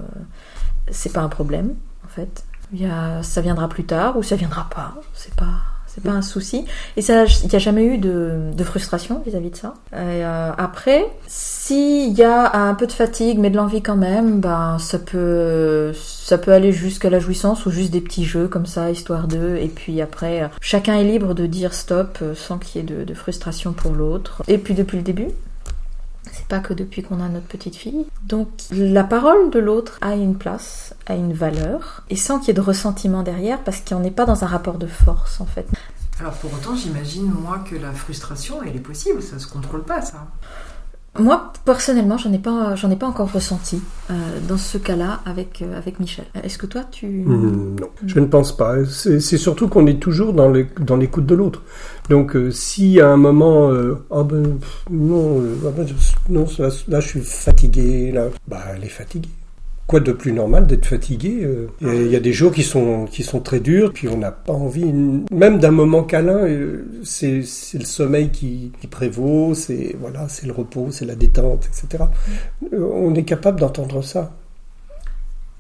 c'est pas un problème, en fait. Il y a, ça viendra plus tard ou ça viendra pas. C'est pas, c'est pas un souci. Et ça, il n'y a jamais eu de, frustration vis-à-vis de ça. Et, euh, après, s'il y a un peu de fatigue mais de l'envie quand même, ben ça peut, ça peut aller jusqu'à la jouissance ou juste des petits jeux comme ça, histoire d'eux. Et puis après, euh, chacun est libre de dire stop euh, sans qu'il y ait de frustration pour l'autre. Et puis depuis le début, C'est pas que depuis qu'on a notre petite fille. Donc la parole de l'autre a une place, a une valeur, et sans qu'il y ait de ressentiment derrière, parce qu'on n'est pas dans un rapport de force en fait. Alors pour autant, j'imagine moi que la frustration, elle est possible, ça se contrôle pas ça. Moi, personnellement, j'en ai pas, j'en ai pas encore ressenti euh, dans ce cas-là avec euh, avec Michel. Est-ce que toi, tu Mmh, non, je ne pense pas. C'est surtout qu'on est toujours dans les- dans l'écoute de l'autre. Donc, euh, si à un moment, ah ben non, je- non, là, là, je suis fatigué, là, bah elle est fatiguée. Quoi de plus normal d'être fatigué euh, Il y a des jours qui sont qui sont très durs, puis on n'a pas envie, même d'un moment câlin. euh, C'est c'est le sommeil qui, qui prévaut, c'est voilà, c'est le repos, c'est la détente, etc. Euh, On est capable d'entendre ça.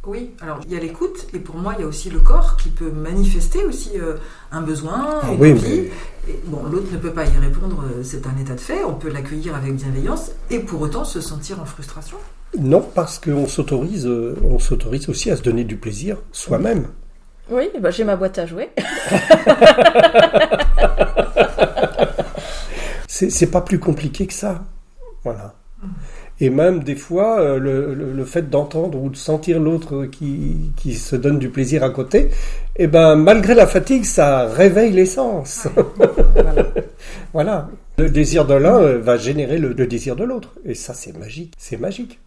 Oui, alors il y a l'écoute, et pour moi, il y a aussi le corps qui peut manifester aussi euh, un besoin, Ah une oui, envie. mais Et bon, l'autre ne peut pas y répondre, c'est un état de fait, on peut l'accueillir avec bienveillance, et pour autant se sentir en frustration. Non, parce qu'on s'autorise, euh, on s'autorise aussi à se donner du plaisir soi-même. Oui, bah, j'ai ma boîte à jouer. C'est c'est pas plus compliqué que ça. Voilà. Et même des fois, euh, le, le- le fait d'entendre ou de sentir l'autre qui, qui se donne du plaisir à côté, eh ben, malgré la fatigue, ça réveille l'essence. Voilà. Voilà. Le désir de l'un euh, va générer le, le désir de l'autre. Et ça, c'est magique. C'est magique.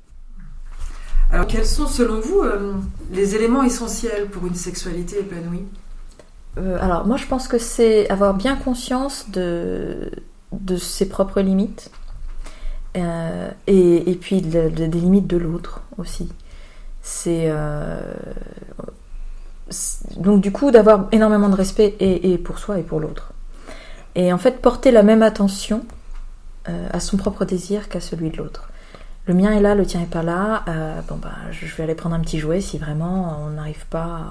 Alors quels sont selon vous euh, les éléments essentiels pour une sexualité épanouie? Euh, alors moi je pense que c'est avoir bien conscience de, ses propres limites euh, et, puis de- de- des limites de l'autre aussi. C'est euh, c'est- donc du coup d'avoir énormément de respect et, et pour soi et pour l'autre. Et en fait porter la même attention à son propre désir qu'à celui de l'autre. Le mien est là, le tien est pas là. euh, bon bah je vais aller prendre un petit jouet si vraiment on n'arrive pas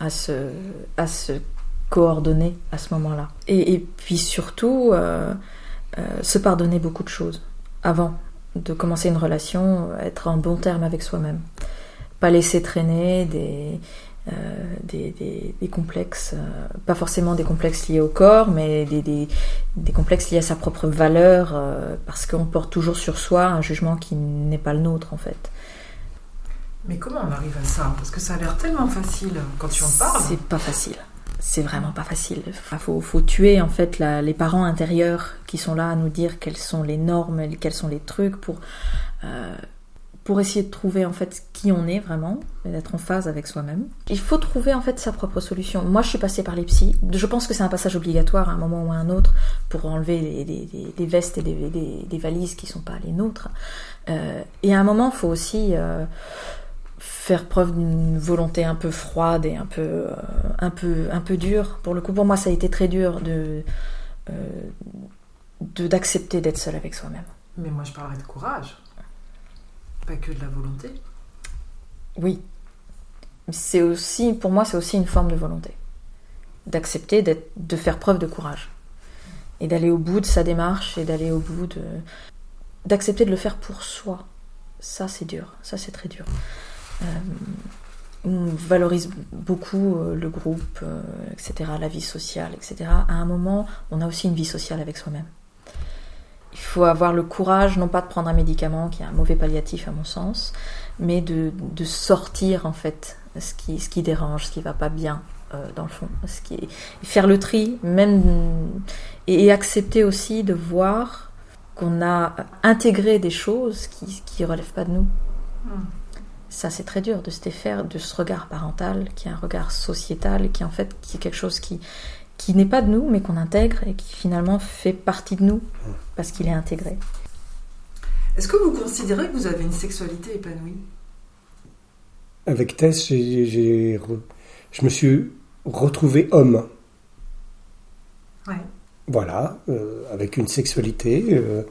à, se, coordonner à ce moment-là. Et, et puis surtout, euh, euh, se pardonner beaucoup de choses avant de commencer une relation, être en bon terme avec soi-même. Pas laisser traîner des, euh, des, des- des complexes, euh, pas forcément des complexes liés au corps, mais des, des- des complexes liés à sa propre valeur, euh, parce qu'on porte toujours sur soi un jugement qui n'est pas le nôtre en fait. Mais comment on arrive à ça? Parce que ça a l'air tellement facile quand tu en parles. C'est pas facile. C'est vraiment pas facile. Il faut, faut tuer en fait la- les parents intérieurs qui sont là à nous dire quelles sont les normes, quels sont les trucs pour pour essayer de trouver en fait qui on est vraiment, d'être en phase avec soi-même. Il faut trouver en fait sa propre solution. Moi, je suis passée par les psys. Je pense que c'est un passage obligatoire à un moment ou à un autre pour enlever les, vestes et les, valises qui sont pas les nôtres. Euh, et à un moment, il faut aussi euh, faire preuve d'une volonté un peu froide et un peu, euh, un peu, un peu dure. Pour le coup, pour moi, ça a été très dur de d'accepter d'être seul avec soi-même. Mais moi je parlerais de courage, pas que de la volonté. Oui, c'est aussi, pour moi, c'est aussi une forme de volonté, d'accepter de faire preuve de courage et d'aller au bout de sa démarche et d'aller au bout de, d'accepter de le faire pour soi. Ça, c'est dur. Ça, c'est très dur. Euh, on valorise beaucoup euh, le groupe, euh, etc., la vie sociale, etc. À un moment, on a aussi une vie sociale avec soi-même. Il faut avoir le courage, non pas de prendre un médicament qui est un mauvais palliatif à mon sens, mais de, de sortir en fait ce qui, ce qui dérange, ce qui va pas bien euh, dans le fond, ce qui est- faire le tri, même et, et accepter aussi de voir qu'on a intégré des choses qui qui relèvent pas de nous. Hmm. Ça c'est très dur de se défaire de ce regard parental qui est un regard sociétal, qui en fait qui est quelque chose qui qui n'est pas de nous mais qu'on intègre et qui finalement fait partie de nous parce qu'il est intégré. Est-ce que vous considérez que vous avez une sexualité épanouie? Avec Tess, re- je me suis retrouvé homme. Ouais. Voilà, euh, avec une sexualité, euh,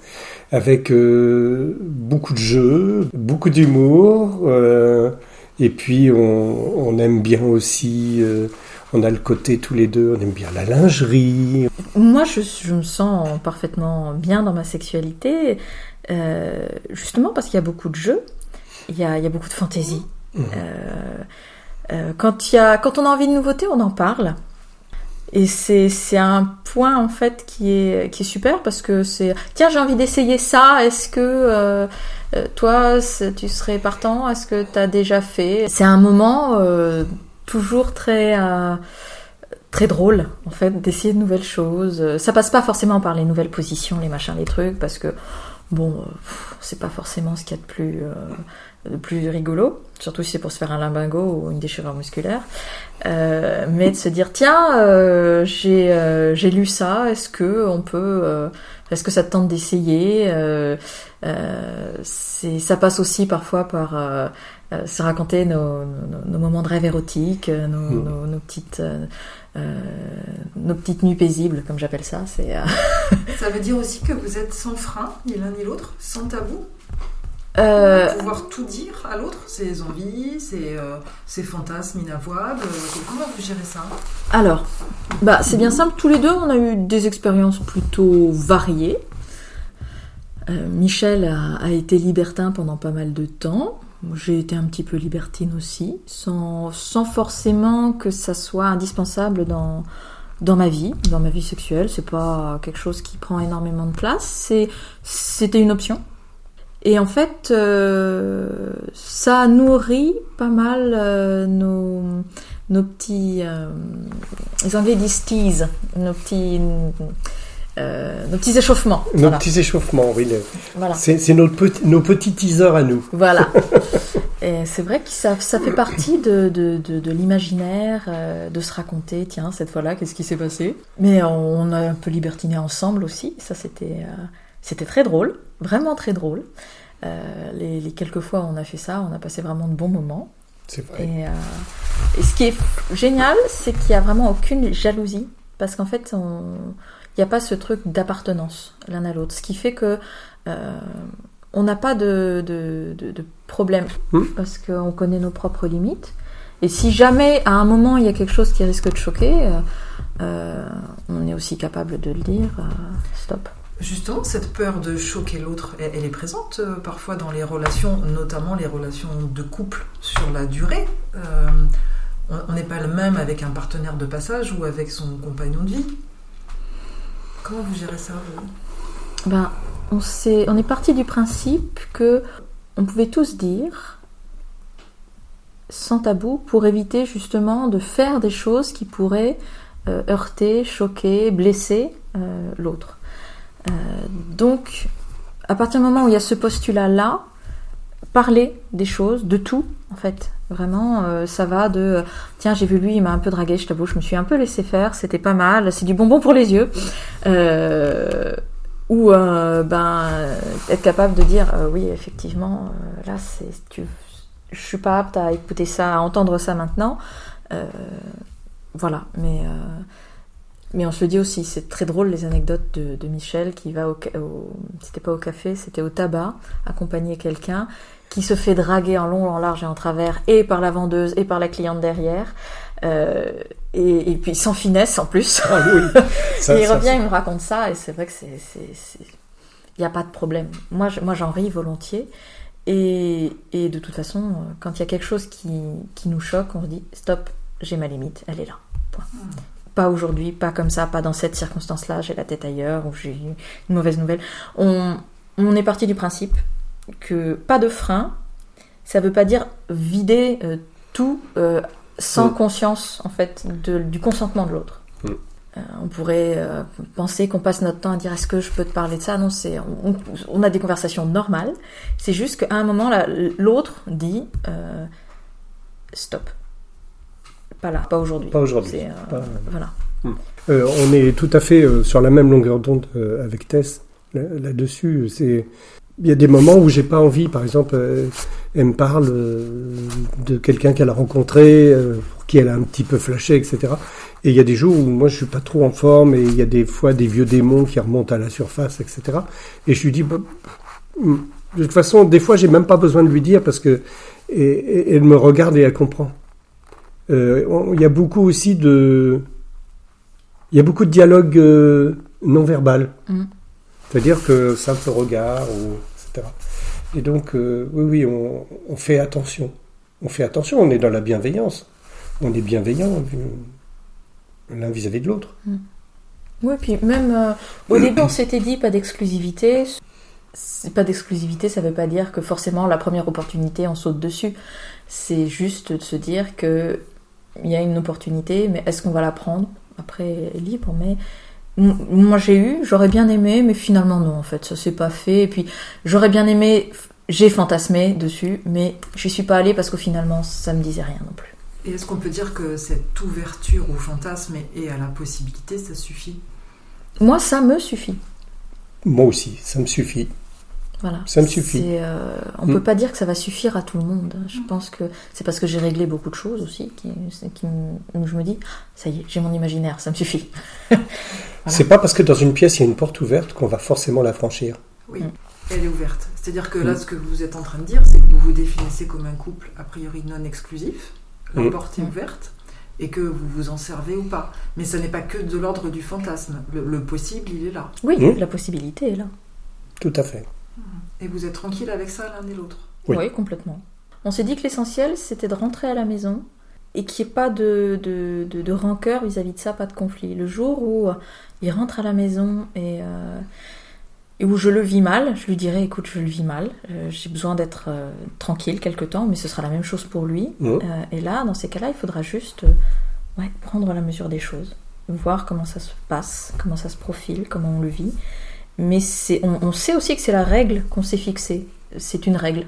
avec euh, beaucoup de jeux, beaucoup d'humour, euh, et puis on, on aime bien aussi, euh, on a le côté tous les deux, on aime bien la lingerie. Moi, je, je me sens parfaitement bien dans ma sexualité, euh, justement parce qu'il y a beaucoup de jeux, il y a, il y a beaucoup de fantaisie. Mhm. Euh, euh, quand, il y a, quand on a envie de nouveauté, on en parle. Et c'est c'est un point en fait qui est qui est super parce que c'est tiens j'ai envie d'essayer ça. Est-ce que euh, toi tu serais partant Est-ce que tu as déjà fait? C'est un moment euh, toujours très euh, très drôle en fait d'essayer de nouvelles choses. Euh, Ça passe pas forcément par les nouvelles positions, les machins, les trucs parce que bon euh, c'est pas forcément ce qu'il y a de plus euh, de plus rigolo, surtout si c'est pour se faire un limbago ou une déchirure musculaire. Euh, mais de se dire tiens euh, j'ai j'ai lu ça est-ce que on peut est-ce que ça te tente d'essayer euh, euh, ça passe aussi parfois par euh, euh, se raconter nos, nos, nos moments de rêve érotique euh, nos, Mm. nos, nos petites euh, euh, nos petites nuits paisibles comme j'appelle ça c'est euh, Ça veut dire aussi que vous êtes sans frein, ni l'un ni l'autre, sans tabou? Euh, Pouvoir tout dire à l'autre, ses envies, ses, euh, ses fantasmes inavouables. euh, Comment vous gérez ça? Alors, bah, c'est bien simple. Tous les deux, on a eu des expériences plutôt variées. Euh, Michel a, a été libertin pendant pas mal de temps. J'ai été un petit peu libertine aussi, sans, sans forcément que ça soit indispensable dans, dans ma vie, dans ma vie sexuelle. C'est pas quelque chose qui prend énormément de place. C'était une option. Et en fait, euh, ça nourrit pas mal euh, nos, nos petits. euh, les Anglais disent tease, nos petits. Euh, nos petits échauffements. Nos voilà. petits échauffements, oui. le- voilà. C'est notre petit- nos petits teasers à nous. Voilà. Et c'est vrai que ça, ça fait partie de, de, de, de l'imaginaire, euh, de se raconter, tiens, cette fois-là, qu'est-ce qui s'est passé? Mais on a un peu libertiné ensemble aussi, ça c'était euh, très drôle, vraiment très drôle. Euh, les, les quelques fois où on a fait ça, on a passé vraiment de bons moments. C'est vrai. Et, et ce qui est génial, c'est qu'il n'y a vraiment aucune jalousie, parce qu'en fait, on- il n'y a pas ce truc d'appartenance l'un à l'autre, ce qui fait que euh, on n'a pas de, de, de- de problème, Hmm. parce qu'on connaît nos propres limites. Et si jamais, à un moment, il y a quelque chose qui risque de choquer, euh, euh, on est aussi capable de le dire, euh, stop. Justement, cette peur de choquer l'autre, elle, elle est présente euh, parfois dans les relations, notamment les relations de couple sur la durée. Euh, on n'est pas le même avec un partenaire de passage ou avec son compagnon de vie. Comment vous gérez ça Ben, on, s'est- on est parti du principe que on pouvait tous dire sans tabou pour éviter justement de faire des choses qui pourraient euh, heurter, choquer, blesser euh, l'autre. Euh, donc, à partir du moment où il y a ce postulat-là, parler des choses, de tout, en fait. Vraiment, euh, ça va de tiens, j'ai vu lui, il m'a un peu dragué, je t'avoue, je me suis un peu laissé faire, c'était pas mal, c'est du bonbon pour les yeux. Euh, ou euh, ben être capable de dire oui, effectivement, là, c'est tu, je suis pas apte à écouter ça, à entendre ça maintenant. Voilà, mais mais on se le dit aussi, c'est très drôle les anecdotes de, de Michel qui va au, c'était pas au café, c'était au tabac, accompagner quelqu'un qui se fait draguer en long, en large et en travers, et par la vendeuse et par la cliente derrière, euh, et, et puis sans finesse en plus. Ah oui. Ça, et il ça, revient, ça- il me raconte ça, et c'est vrai que c'est, c'est, c'est- il n'y a pas de problème. Moi, je- moi, j'en ris volontiers. Et, et de toute façon, quand il y a quelque chose qui, qui nous choque, on se dit stop, j'ai ma limite, elle est là. Point. Pas aujourd'hui, pas comme ça, pas dans cette circonstance-là, j'ai la tête ailleurs ou j'ai une mauvaise nouvelle. On, on est parti du principe que pas de frein, ça veut pas dire vider euh, tout euh, sans Mm. conscience en fait de- du consentement de l'autre. Mm. Euh, on pourrait penser qu'on passe notre temps à dire est-ce que je peux te parler de ça? Non, c'est on, on a des conversations normales. C'est juste qu'à un moment l'autre dit stop. Pas là, pas aujourd'hui. Pas aujourd'hui. C'est, euh, Pas- Voilà. Euh, on est tout à fait euh, sur la même longueur d'onde euh, avec Tess là- là-dessus. C'est il y a des moments où j'ai pas envie. Par exemple, euh, elle me parle euh, de quelqu'un qu'elle a rencontré, euh, pour qui elle a un petit peu flashé, etc. Et il y a des jours où moi je suis pas trop en forme et il y a des fois des vieux démons qui remontent à la surface, etc. Et je lui dis, bah, hum, de toute façon, des fois j'ai même pas besoin de lui dire parce que et, et- elle me regarde et elle comprend. Euh, Il y a beaucoup aussi de il y a beaucoup de dialogue euh, non verbal. Mm. C'est-à-dire que simple regard, ou, etc. Et donc, euh, oui, oui, on, on fait attention. On fait attention, on est dans la bienveillance. On est bienveillant. l'un vis-à-vis de l'autre. Oui, puis même euh, au début, on s'était dit pas d'exclusivité. Pas d'exclusivité, ça veut pas dire que forcément la première opportunité on saute dessus. C'est juste de se dire que il y a une opportunité, mais est-ce qu'on va la prendre? Après, libre, mais moi j'ai eu, j'aurais bien aimé, mais finalement non, en fait, ça s'est pas fait. Et puis j'aurais bien aimé, j'ai fantasmé dessus, mais j'y suis pas allée parce qu'au finalement ça me disait rien non plus. Et est-ce qu'on peut dire que cette ouverture au fantasme et à la possibilité, ça suffit? Moi, ça me suffit. Moi aussi, ça me suffit. Voilà. Ça me suffit. Euh, on Mm. peut pas dire que ça va suffire à tout le monde. Je pense que c'est parce que j'ai réglé beaucoup de choses aussi qui, qui où je me dis, ça y est, j'ai mon imaginaire, ça me suffit. C'est pas parce que dans une pièce il y a une porte ouverte qu'on va forcément la franchir. Oui, Mm. elle est ouverte. C'est-à-dire que là, Mm. ce que vous êtes en train de dire, c'est que vous vous définissez comme un couple a priori non exclusif, la porte est ouverte, et que vous vous en servez ou pas. Mais ça n'est pas que de l'ordre du fantasme. Le, le possible, il est là. Oui, la possibilité est là. Tout à fait. Et vous êtes tranquille avec ça l'un et l'autre? Oui. Oui, complètement. On s'est dit que l'essentiel, c'était de rentrer à la maison et qu'il n'y ait pas de, de, de- de rancœur vis-à-vis de ça, pas de conflit. Le jour où euh, il rentre à la maison et, euh, et où je le vis mal, je lui dirai, écoute, je le vis mal, euh, j'ai besoin d'être euh, tranquille quelque temps, mais ce sera la même chose pour lui. Et là, dans ces cas-là, il faudra juste euh, ouais, prendre la mesure des choses, voir comment ça se passe, comment ça se profile, comment on le vit. Mais on, on sait aussi que c'est la règle qu'on s'est fixée. C'est une règle.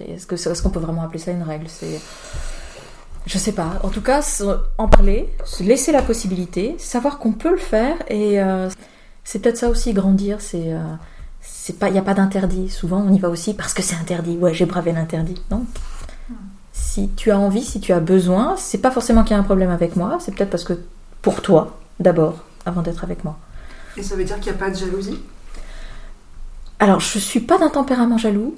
Est-ce, que, est-ce qu'on peut vraiment appeler ça une règle? C'est... Je sais pas. En tout cas, en parler, se laisser la possibilité, savoir qu'on peut le faire. Et euh, c'est peut-être ça aussi, grandir. Euh, il n'y a pas d'interdit. Souvent, on y va aussi parce que c'est interdit. Ouais, j'ai bravé l'interdit. Non. Si tu as envie, si tu as besoin, c'est pas forcément qu'il y a un problème avec moi. C'est peut-être parce que pour toi, d'abord, avant d'être avec moi. Et ça veut dire qu'il n'y a pas de jalousie? Alors, je suis pas d'un tempérament jaloux.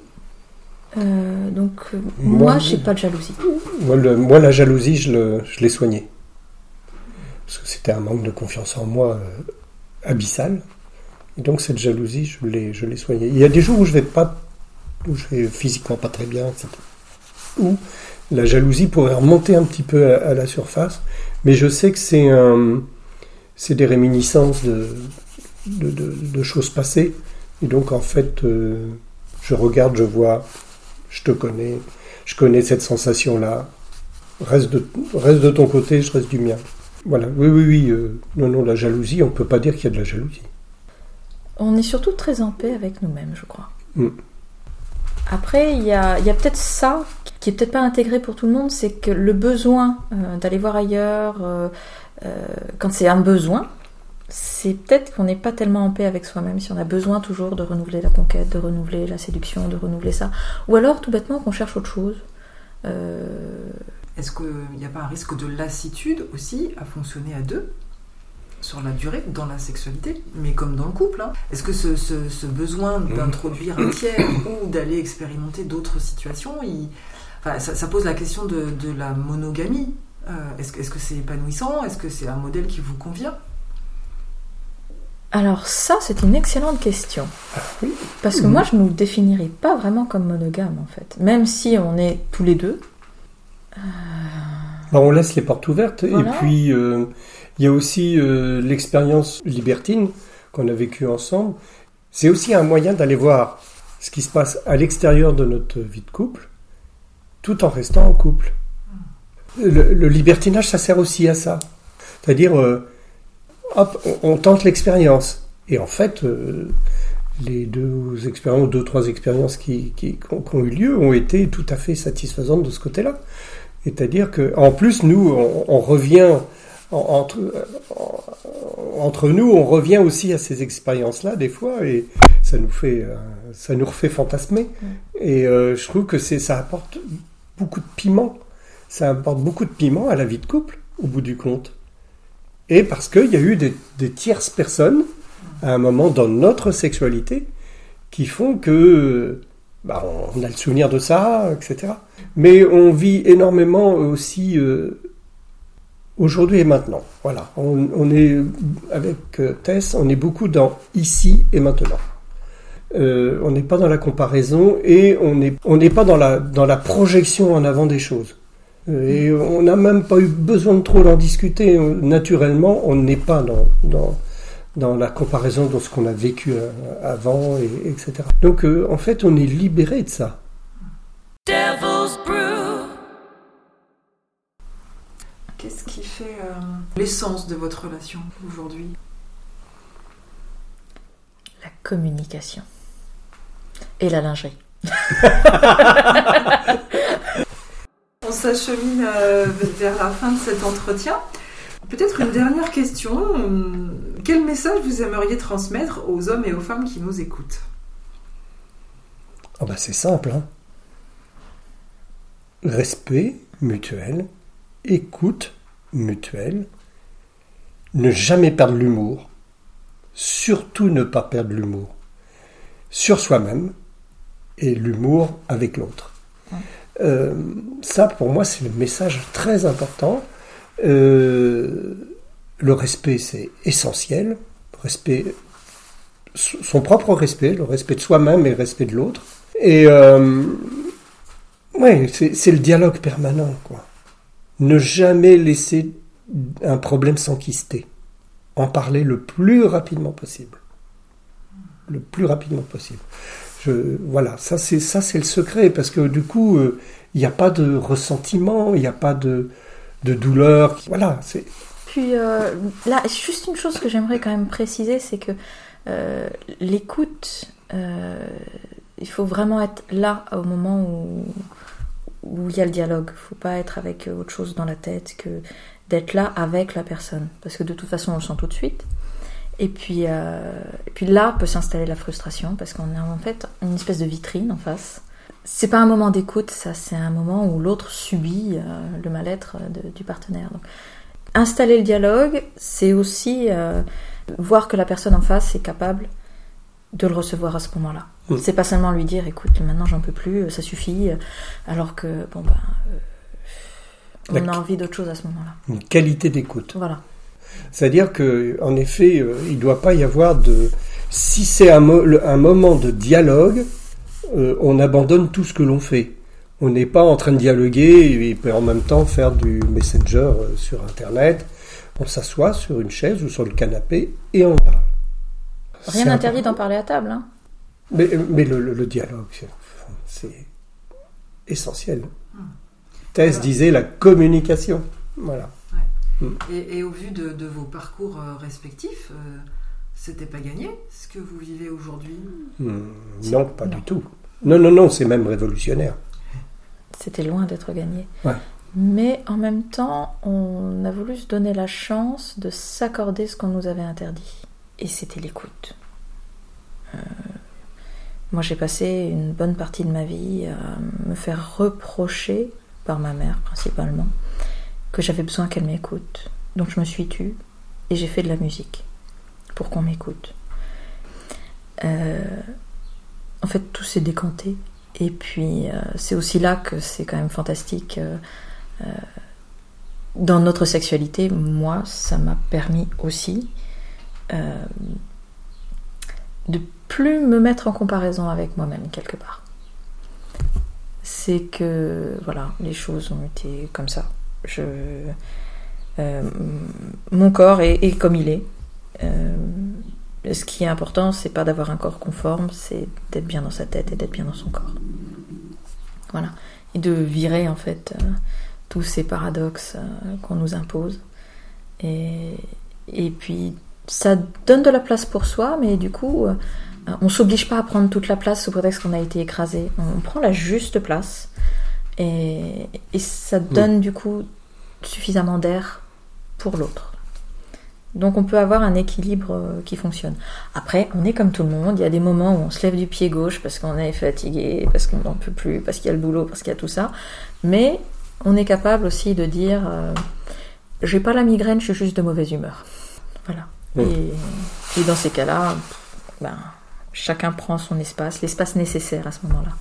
Euh, donc, euh, Moi, moi, je- j'ai pas de jalousie. Moi, le- moi, la jalousie, je, l'ai soignée. Parce que c'était un manque de confiance en moi euh, abyssal. Et donc, cette jalousie, je l'ai, je l'ai soignée. Il y a des jours où je vais pas, où je vais physiquement pas très bien, etc. Où la jalousie pourrait remonter un petit peu à, à la surface. Mais je sais que c'est des réminiscences de, de, de- de choses passées. Et donc, en fait, euh, je regarde, je vois, je te connais, je connais cette sensation-là. Reste de, reste de ton côté, je reste du mien. Voilà, oui, oui, oui. euh, non, non, la jalousie, on peut pas dire qu'il y a de la jalousie. On est surtout très en paix avec nous-mêmes, je crois. Mm. Après, il y a, a peut-être ça qui est peut-être pas intégré pour tout le monde, c'est que le besoin euh, d'aller voir ailleurs, euh, quand c'est un besoin, c'est peut-être qu'on n'est pas tellement en paix avec soi-même si on a besoin toujours de renouveler la conquête, de renouveler la séduction, de renouveler ça. Ou alors, tout bêtement, qu'on cherche autre chose. Euh, Est-ce qu'il n'y a pas un risque de lassitude aussi à fonctionner à deux sur la durée dans la sexualité, mais comme dans le couple hein. Est-ce que ce, ce- ce besoin d'introduire un tiers ou d'aller expérimenter d'autres situations, il- enfin, ça, ça pose la question de, de la monogamie. Euh, est-ce que c'est épanouissant? Est-ce que c'est un modèle qui vous convient? Alors ça, c'est une excellente question. oui. Parce que Mhm. moi, je ne nous définirais pas vraiment comme monogame, en fait. Même si on est tous les deux. Ben, on laisse les portes ouvertes. Voilà. Et puis, euh, il y a aussi euh, l'expérience libertine qu'on a vécue ensemble. C'est aussi un moyen d'aller voir ce qui se passe à l'extérieur de notre vie de couple, tout en restant en couple. Le, le libertinage, ça sert aussi à ça. C'est-à-dire, euh, hop, on, on tente l'expérience. Et en fait, euh, les deux expériences, deux, trois expériences qui, qui, qui ont, qui ont eu lieu ont été tout à fait satisfaisantes de ce côté-là. C'est-à-dire que, en plus, nous, on, on revient en- entre, en- entre nous, on revient aussi à ces expériences-là des fois, et ça nous fait, euh, ça nous refait fantasmer. Et euh, je trouve que c'est, ça apporte beaucoup de piment. Ça apporte beaucoup de piment à la vie de couple, au bout du compte. Et parce qu'il y a eu des, tierces personnes, à un moment dans notre sexualité, qui font que bah, on a le souvenir de ça, etc. Mais on vit énormément aussi euh, aujourd'hui et maintenant. Voilà, on, est avec euh, Tess, on est beaucoup dans ici et maintenant. Euh, on n'est pas dans la comparaison et on n'est pas dans la projection en avant des choses. Et on n'a même pas eu besoin de trop en discuter. Naturellement, on n'est pas dans, dans, dans la comparaison de ce qu'on a vécu euh, avant, et, etc. Donc, euh, en fait, on est libéré de ça. Devil's Brew. Qu'est-ce qui fait euh, l'essence de votre relation aujourd'hui? La communication. Et la lingerie. On s'achemine euh, vers la fin de cet entretien. Peut-être une dernière question. Hum, Quel message vous aimeriez transmettre aux hommes et aux femmes qui nous écoutent? Ah bah, c'est simple. hein. Respect mutuel, écoute mutuelle, ne jamais perdre l'humour, surtout ne pas perdre l'humour sur soi-même et l'humour avec l'autre. Euh, ça, pour moi, c'est le message très important. Euh, le respect, c'est essentiel. Respect, son propre respect, le respect de soi-même et le respect de l'autre. Et euh, ouais, c'est le dialogue permanent, quoi. Ne jamais laisser un problème s'enquister. En parler le plus rapidement possible. Le plus rapidement possible. Voilà, ça c'est ça c'est le secret parce que du coup, euh, il n'y a pas de ressentiment, il n'y a pas de, de douleur. Voilà, c'est Puis euh, là, juste une chose que j'aimerais quand même préciser, c'est que euh, l'écoute, euh, il faut vraiment être là au moment où où il y a le dialogue. Il faut pas être avec autre chose dans la tête que d'être là avec la personne, parce que de toute façon, on le sent tout de suite. Et puis, euh, et puis là peut s'installer la frustration, parce qu'on a en fait une espèce de vitrine en face. C'est pas un moment d'écoute, ça, c'est un moment où l'autre subit euh, le mal-être de- du partenaire. Donc, installer le dialogue, c'est aussi euh, voir que la personne en face est capable de le recevoir à ce moment-là. Mm. C'est pas seulement lui dire, écoute, maintenant j'en peux plus, ça suffit, euh, alors que bon ben, euh, La- on a envie d'autre chose à ce moment-là. une qualité d'écoute. Voilà. C'est-à-dire que, en effet, euh, il ne doit pas y avoir de. Si c'est un, mo- le- un moment de dialogue, euh, on abandonne tout ce que l'on fait. On n'est pas en train de dialoguer et puis en même temps faire du messenger euh, sur Internet. On s'assoit sur une chaise ou sur le canapé et on parle. Rien n'interdit d'en parler à table. Hein. Mais, mais le, le- le dialogue, c'est- essentiel. Thèse Voilà. disait la communication. Voilà. Et, et au vu de, de vos parcours euh, respectifs, euh, c'était pas gagné ce que vous vivez aujourd'hui Hmm, non, pas Non. du tout. Non, non, non, c'est même révolutionnaire. C'était loin d'être gagné. Ouais. Mais en même temps, on a voulu se donner la chance de s'accorder ce qu'on nous avait interdit. Et c'était l'écoute. Euh, moi, j'ai passé une bonne partie de ma vie à me faire reprocher, par ma mère principalement, que j'avais besoin qu'elle m'écoute. Donc je me suis tue et j'ai fait de la musique pour qu'on m'écoute. Euh, en fait, tout s'est décanté. Et puis, euh, c'est aussi là que c'est quand même fantastique. euh, dans notre sexualité, moi, ça m'a permis aussi de plus me mettre en comparaison avec moi-même, quelque part. C'est que, voilà, les choses ont été comme ça. Euh, mon corps est, comme il est. Euh, ce qui est important, c'est pas d'avoir un corps conforme, c'est d'être bien dans sa tête et d'être bien dans son corps. Voilà. Et de virer en fait euh, tous ces paradoxes qu'on nous impose. Et, et puis ça donne de la place pour soi, mais du coup, on s'oblige pas à prendre toute la place sous prétexte qu'on a été écrasé. On prend la juste place et, et ça donne du coup suffisamment d'air pour l'autre. Donc on peut avoir un équilibre euh, qui fonctionne. Après, on est comme tout le monde, il y a des moments où on se lève du pied gauche parce qu'on est fatigué, parce qu'on n'en peut plus, parce qu'il y a le boulot, parce qu'il y a tout ça. Mais on est capable aussi de dire euh, j'ai pas la migraine, je suis juste de mauvaise humeur. Voilà. Et, et dans ces cas-là, ben, chacun prend son espace, l'espace nécessaire à ce moment-là.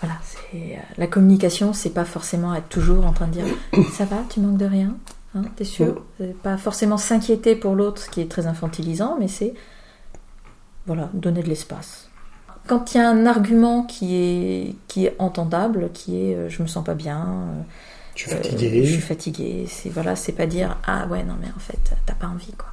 Voilà, c'est euh, la communication, c'est pas forcément être toujours en train de dire ça va, tu manques de rien, hein, t'es sûr Pas forcément s'inquiéter pour l'autre, ce qui est très infantilisant, mais c'est voilà, donner de l'espace. Quand il y a un argument qui est qui est entendable, qui est euh, je me sens pas bien, euh, Je suis Euh, fatigué. je suis fatiguée. C'est voilà, c'est pas dire ah ouais non mais en fait t'as pas envie quoi.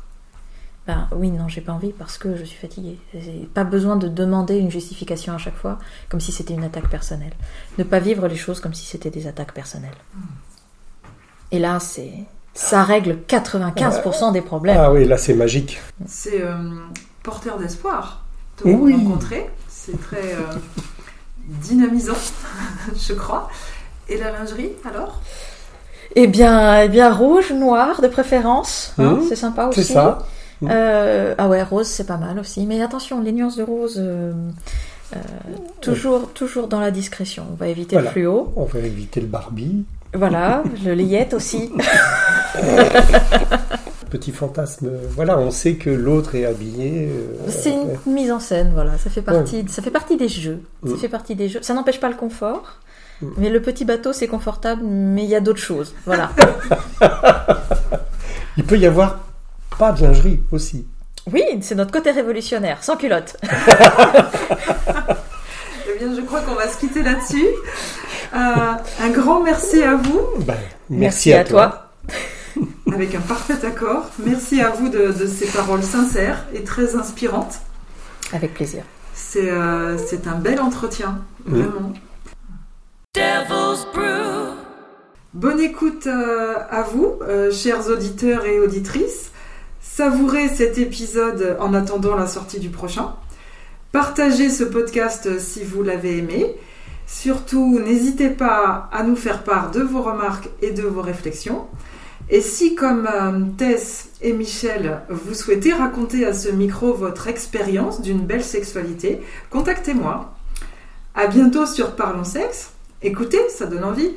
Ben oui non j'ai pas envie parce que je suis fatiguée. J'ai pas besoin de demander une justification à chaque fois comme si c'était une attaque personnelle. Ne pas vivre les choses comme si c'était des attaques personnelles. Et là c'est ça règle 95% des problèmes. Ah oui, là c'est magique. C'est euh, porteur d'espoir de Oui. rencontrer. C'est très euh, dynamisant, je crois. Et la lingerie, alors? Eh bien eh bien rouge noir de préférence. hein, Mhm. c'est sympa aussi. C'est ça. Euh, ah ouais, rose, c'est pas mal aussi. Mais attention, les nuances de rose, euh, euh, toujours, toujours dans la discrétion. On va éviter Voilà. le fluo. On va éviter le Barbie. Voilà, le layette aussi. Petit fantasme. Voilà, on sait que l'autre est habillé. C'est une mise en scène, voilà. Ça fait partie, ça fait partie des jeux. Ça fait partie des jeux. Ça n'empêche pas le confort. Mais le petit bateau, c'est confortable, mais il y a d'autres choses. Voilà. Il peut y avoir pas de lingerie aussi. Oui, c'est notre côté révolutionnaire, sans culotte. Eh bien, je crois qu'on va se quitter là-dessus. Euh, un grand merci à vous, Ben, merci, à, toi. avec un parfait accord. Merci à vous de, de ces paroles sincères et très inspirantes. Avec plaisir. C'est euh, un bel entretien, Mm. vraiment. Devil's Brew. Bonne écoute euh, à vous, euh, chers auditeurs et auditrices. Savourez cet épisode en attendant la sortie du prochain. Partagez ce podcast si vous l'avez aimé. Surtout, n'hésitez pas à nous faire part de vos remarques et de vos réflexions. Et si, comme euh, Tess et Michel, vous souhaitez raconter à ce micro votre expérience d'une belle sexualité, contactez-moi. À bientôt sur Parlons Sexe. Écoutez, ça donne envie.